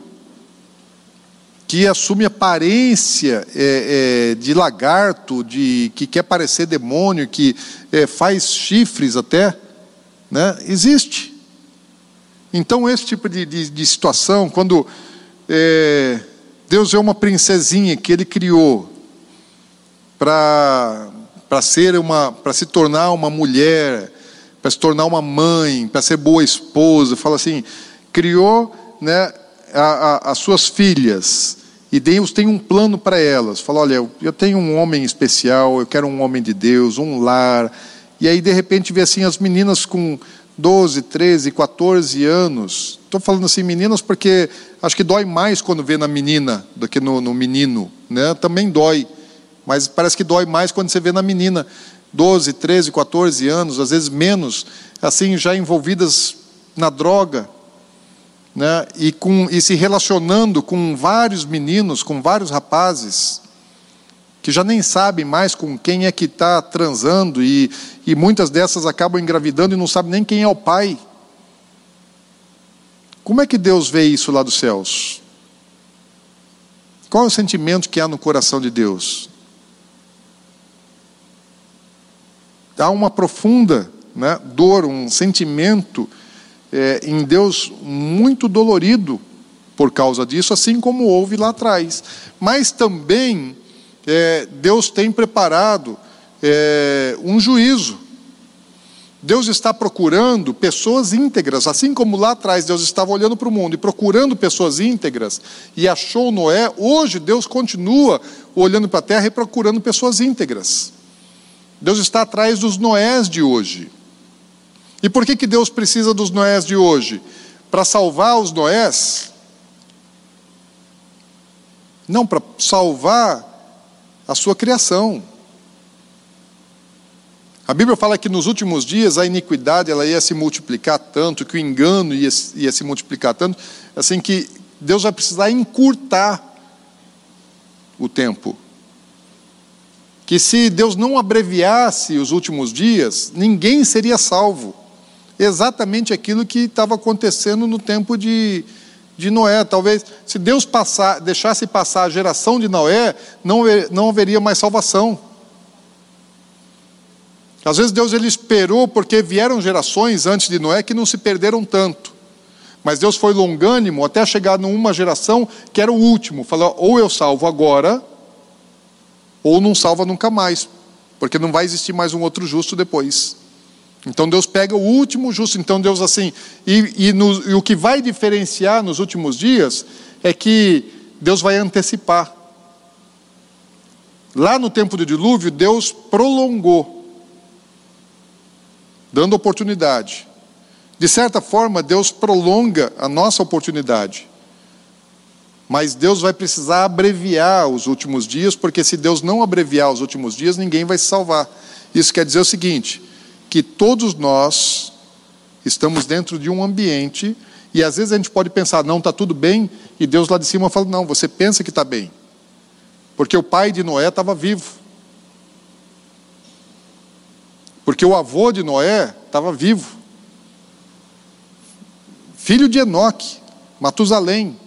que assume aparência é, é, de lagarto, de que quer parecer demônio, que é, faz chifres até, né? Existe. Então esse tipo de, de, de situação, quando é, Deus é uma princesinha que Ele criou para para ser uma, para se tornar uma mulher, para se tornar uma mãe, para ser boa esposa, fala assim, criou, né, a, a, as suas filhas e Deus tem um plano para elas. Fala, olha, eu tenho um homem especial, eu quero um homem de Deus, um lar. E aí de repente vê assim as meninas com 12, 13, 14 anos. Estou falando assim meninas porque acho que dói mais quando vê na menina do que no, no menino, né? Também dói. Mas parece que dói mais quando você vê na menina, 12, 13, 14 anos, às vezes menos, assim, já envolvidas na droga, né? e, com, e se relacionando com vários meninos, com vários rapazes, que já nem sabem mais com quem é que está transando, e, e muitas dessas acabam engravidando e não sabem nem quem é o pai. Como é que Deus vê isso lá dos céus? Qual é o sentimento que há no coração de Deus? há uma profunda né, dor, um sentimento é, em Deus muito dolorido por causa disso, assim como houve lá atrás. Mas também é, Deus tem preparado é, um juízo. Deus está procurando pessoas íntegras, assim como lá atrás Deus estava olhando para o mundo e procurando pessoas íntegras e achou Noé, hoje Deus continua olhando para a terra e procurando pessoas íntegras. Deus está atrás dos Noés de hoje. E por que, que Deus precisa dos Noés de hoje? Para salvar os Noés? Não, para salvar a sua criação. A Bíblia fala que nos últimos dias a iniquidade ela ia se multiplicar tanto, que o engano ia, ia se multiplicar tanto, assim que Deus vai precisar encurtar o tempo que se Deus não abreviasse os últimos dias, ninguém seria salvo. Exatamente aquilo que estava acontecendo no tempo de, de Noé. Talvez, se Deus passar, deixasse passar a geração de Noé, não, não haveria mais salvação. Às vezes Deus ele esperou porque vieram gerações antes de Noé que não se perderam tanto. Mas Deus foi longânimo até chegar numa geração que era o último. Falou: ou eu salvo agora, ou não salva nunca mais, porque não vai existir mais um outro justo depois. Então Deus pega o último justo. Então Deus assim, e, e, no, e o que vai diferenciar nos últimos dias é que Deus vai antecipar. Lá no tempo do dilúvio, Deus prolongou, dando oportunidade. De certa forma, Deus prolonga a nossa oportunidade. Mas Deus vai precisar abreviar os últimos dias, porque se Deus não abreviar os últimos dias, ninguém vai se salvar. Isso quer dizer o seguinte: que todos nós estamos dentro de um ambiente, e às vezes a gente pode pensar, não, está tudo bem, e Deus lá de cima fala, não, você pensa que está bem. Porque o pai de Noé estava vivo. Porque o avô de Noé estava vivo. Filho de Enoque, Matusalém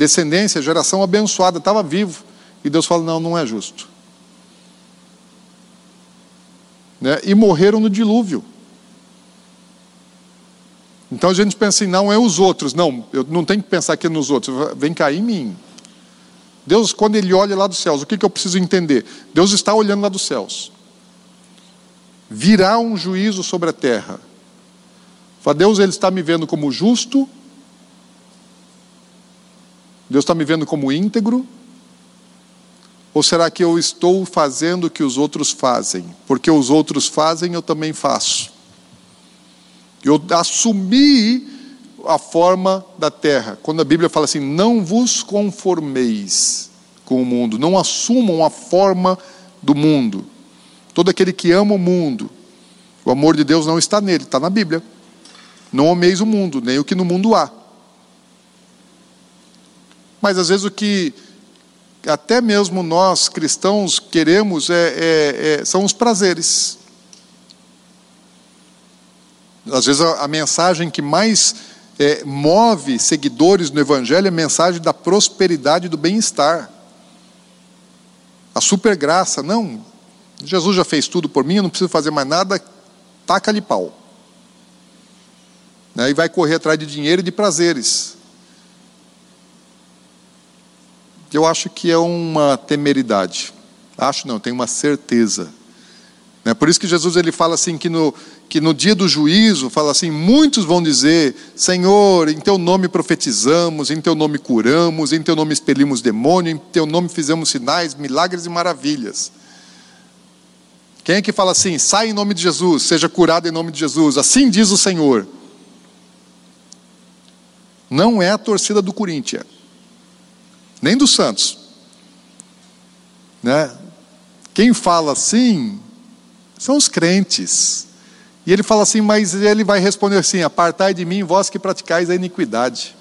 descendência, geração abençoada, estava vivo. E Deus fala: não, não é justo. Né, e morreram no dilúvio. Então a gente pensa assim, não é os outros. Não, eu não tenho que pensar aqui nos outros. Vem cair em mim. Deus, quando Ele olha lá dos céus, o que, que eu preciso entender? Deus está olhando lá dos céus. Virá um juízo sobre a terra. Fala, Deus ele está me vendo como justo. Deus está me vendo como íntegro. Ou será que eu estou fazendo o que os outros fazem? Porque os outros fazem, eu também faço. Eu assumi a forma da terra. Quando a Bíblia fala assim, não vos conformeis com o mundo, não assumam a forma do mundo. Todo aquele que ama o mundo, o amor de Deus não está nele, está na Bíblia. Não ameis o mundo, nem o que no mundo há. Mas às vezes o que até mesmo nós cristãos queremos é, é, é, são os prazeres. Às vezes a, a mensagem que mais é, move seguidores no Evangelho é a mensagem da prosperidade e do bem-estar. A super graça, não. Jesus já fez tudo por mim, eu não preciso fazer mais nada, taca-lhe pau. Né, e vai correr atrás de dinheiro e de prazeres. Eu acho que é uma temeridade. Acho não, tenho uma certeza. Né? Por isso que Jesus ele fala assim que no, que no dia do juízo, fala assim, muitos vão dizer, Senhor, em teu nome profetizamos, em teu nome curamos, em teu nome expelimos demônio, em teu nome fizemos sinais, milagres e maravilhas. Quem é que fala assim, sai em nome de Jesus, seja curado em nome de Jesus, assim diz o Senhor. Não é a torcida do Corinthians nem dos santos. Né? Quem fala assim são os crentes. E ele fala assim, mas ele vai responder assim: Apartai de mim, vós que praticais a iniquidade.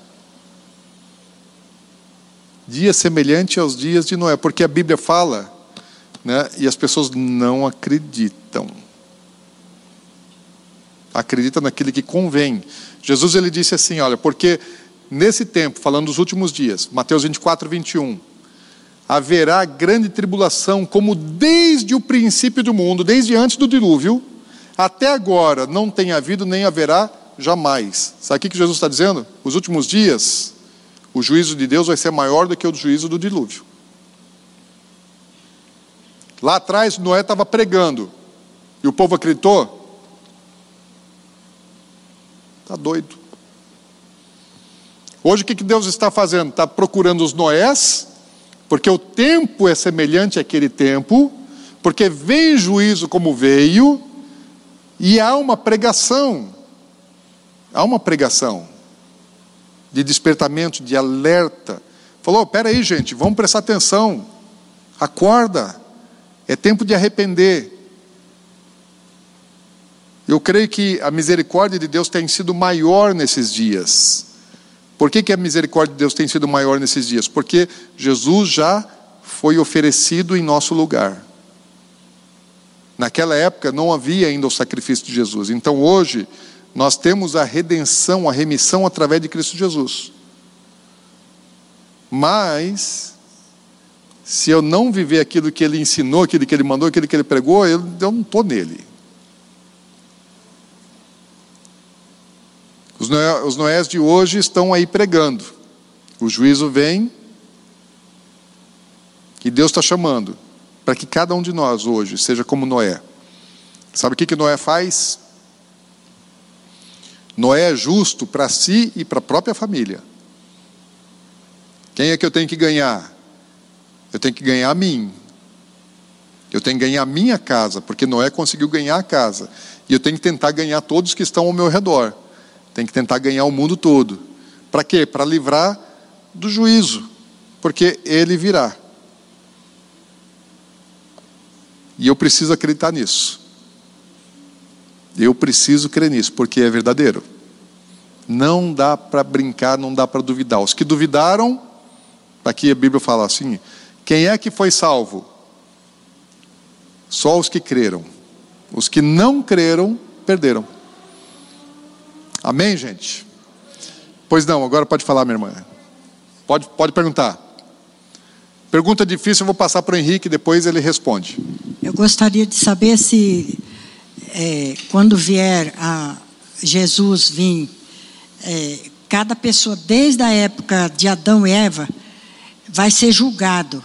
Dia semelhante aos dias de Noé, porque a Bíblia fala, né, e as pessoas não acreditam. Acredita naquele que convém. Jesus ele disse assim: olha, porque nesse tempo, falando dos últimos dias, Mateus 24, 21, haverá grande tribulação, como desde o princípio do mundo, desde antes do dilúvio, até agora não tem havido nem haverá jamais. Sabe o que Jesus está dizendo? Os últimos dias, o juízo de Deus vai ser maior do que o juízo do dilúvio. Lá atrás, Noé estava pregando, e o povo acreditou? Está doido. Hoje o que Deus está fazendo? Está procurando os Noés, porque o tempo é semelhante àquele tempo, porque vem juízo como veio, e há uma pregação, há uma pregação de despertamento, de alerta. Falou: pera aí, gente, vamos prestar atenção, acorda, é tempo de arrepender. Eu creio que a misericórdia de Deus tem sido maior nesses dias. Por que, que a misericórdia de Deus tem sido maior nesses dias? Porque Jesus já foi oferecido em nosso lugar. Naquela época não havia ainda o sacrifício de Jesus. Então hoje nós temos a redenção, a remissão através de Cristo Jesus. Mas se eu não viver aquilo que ele ensinou, aquilo que ele mandou, aquilo que ele pregou, eu, eu não estou nele. Os, Noé, os Noés de hoje estão aí pregando. O juízo vem e Deus está chamando para que cada um de nós hoje seja como Noé. Sabe o que, que Noé faz? Noé é justo para si e para a própria família. Quem é que eu tenho que ganhar? Eu tenho que ganhar a mim. Eu tenho que ganhar a minha casa, porque Noé conseguiu ganhar a casa. E eu tenho que tentar ganhar todos que estão ao meu redor. Tem que tentar ganhar o mundo todo. Para quê? Para livrar do juízo, porque ele virá. E eu preciso acreditar nisso. Eu preciso crer nisso, porque é verdadeiro. Não dá para brincar, não dá para duvidar. Os que duvidaram, aqui a Bíblia fala assim: quem é que foi salvo? Só os que creram. Os que não creram, perderam. Amém, gente? Pois não, agora pode falar, minha irmã. Pode, pode perguntar. Pergunta difícil, eu vou passar para o Henrique, depois ele responde. Eu gostaria de saber se é, quando vier a Jesus vir, é, cada pessoa, desde a época de Adão e Eva, vai ser julgado.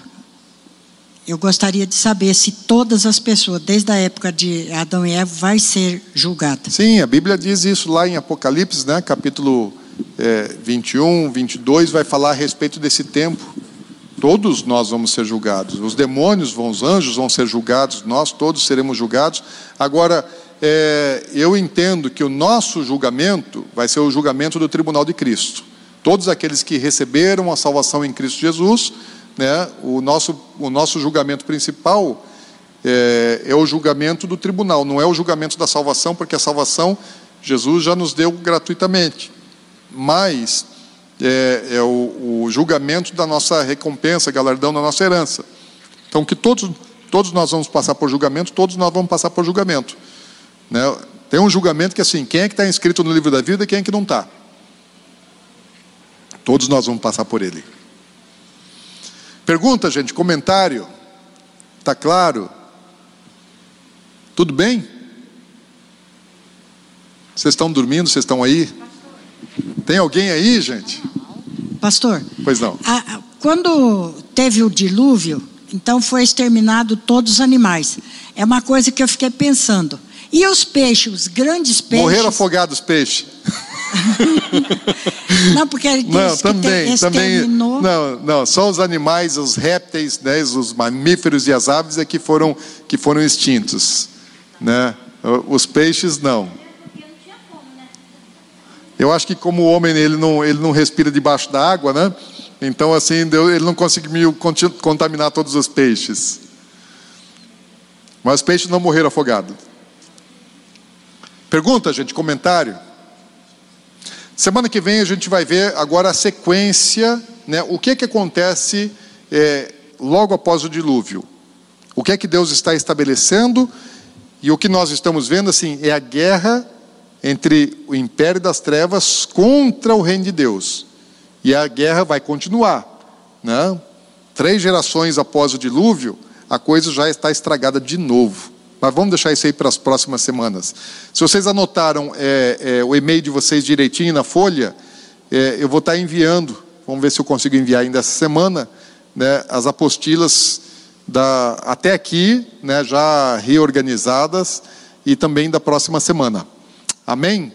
Eu gostaria de saber se todas as pessoas, desde a época de Adão e Eva, vai ser julgada. Sim, a Bíblia diz isso lá em Apocalipse, né, capítulo é, 21, 22, vai falar a respeito desse tempo. Todos nós vamos ser julgados. Os demônios vão, os anjos vão ser julgados, nós todos seremos julgados. Agora, é, eu entendo que o nosso julgamento vai ser o julgamento do tribunal de Cristo. Todos aqueles que receberam a salvação em Cristo Jesus né, o, nosso, o nosso julgamento principal é, é o julgamento do tribunal, não é o julgamento da salvação, porque a salvação Jesus já nos deu gratuitamente, mas é, é o, o, julgamento da nossa recompensa, galardão da nossa herança. Então, que todos, todos nós vamos passar por julgamento, todos nós vamos passar por julgamento. Né? Tem um julgamento que assim, quem é que está inscrito no livro da vida e quem é que não está. Todos nós vamos passar por ele. Pergunta, gente, comentário. Tá claro? Tudo bem? Vocês estão dormindo? Vocês estão aí? Tem alguém aí, gente? Pastor. Pois não. A, quando teve o dilúvio, então foi exterminado todos os animais. É uma coisa que eu fiquei pensando. E os peixes, os grandes peixes? Morreram afogados os peixes. *laughs* não, porque ele não, também, também, não, não, só os animais, os répteis, né, os mamíferos e as aves é que foram que foram extintos, né? Os peixes não. Eu acho que como o homem ele não ele não respira debaixo da água, né? Então assim ele não conseguiu contaminar todos os peixes. Mas os peixes não morreram afogados. Pergunta, gente, comentário. Semana que vem a gente vai ver agora a sequência, né? o que, que acontece é, logo após o dilúvio. O que é que Deus está estabelecendo e o que nós estamos vendo assim é a guerra entre o império das trevas contra o reino de Deus. E a guerra vai continuar. Né? Três gerações após o dilúvio, a coisa já está estragada de novo. Mas vamos deixar isso aí para as próximas semanas. Se vocês anotaram é, é, o e-mail de vocês direitinho na folha, é, eu vou estar enviando, vamos ver se eu consigo enviar ainda essa semana, né, as apostilas da, até aqui, né, já reorganizadas, e também da próxima semana. Amém?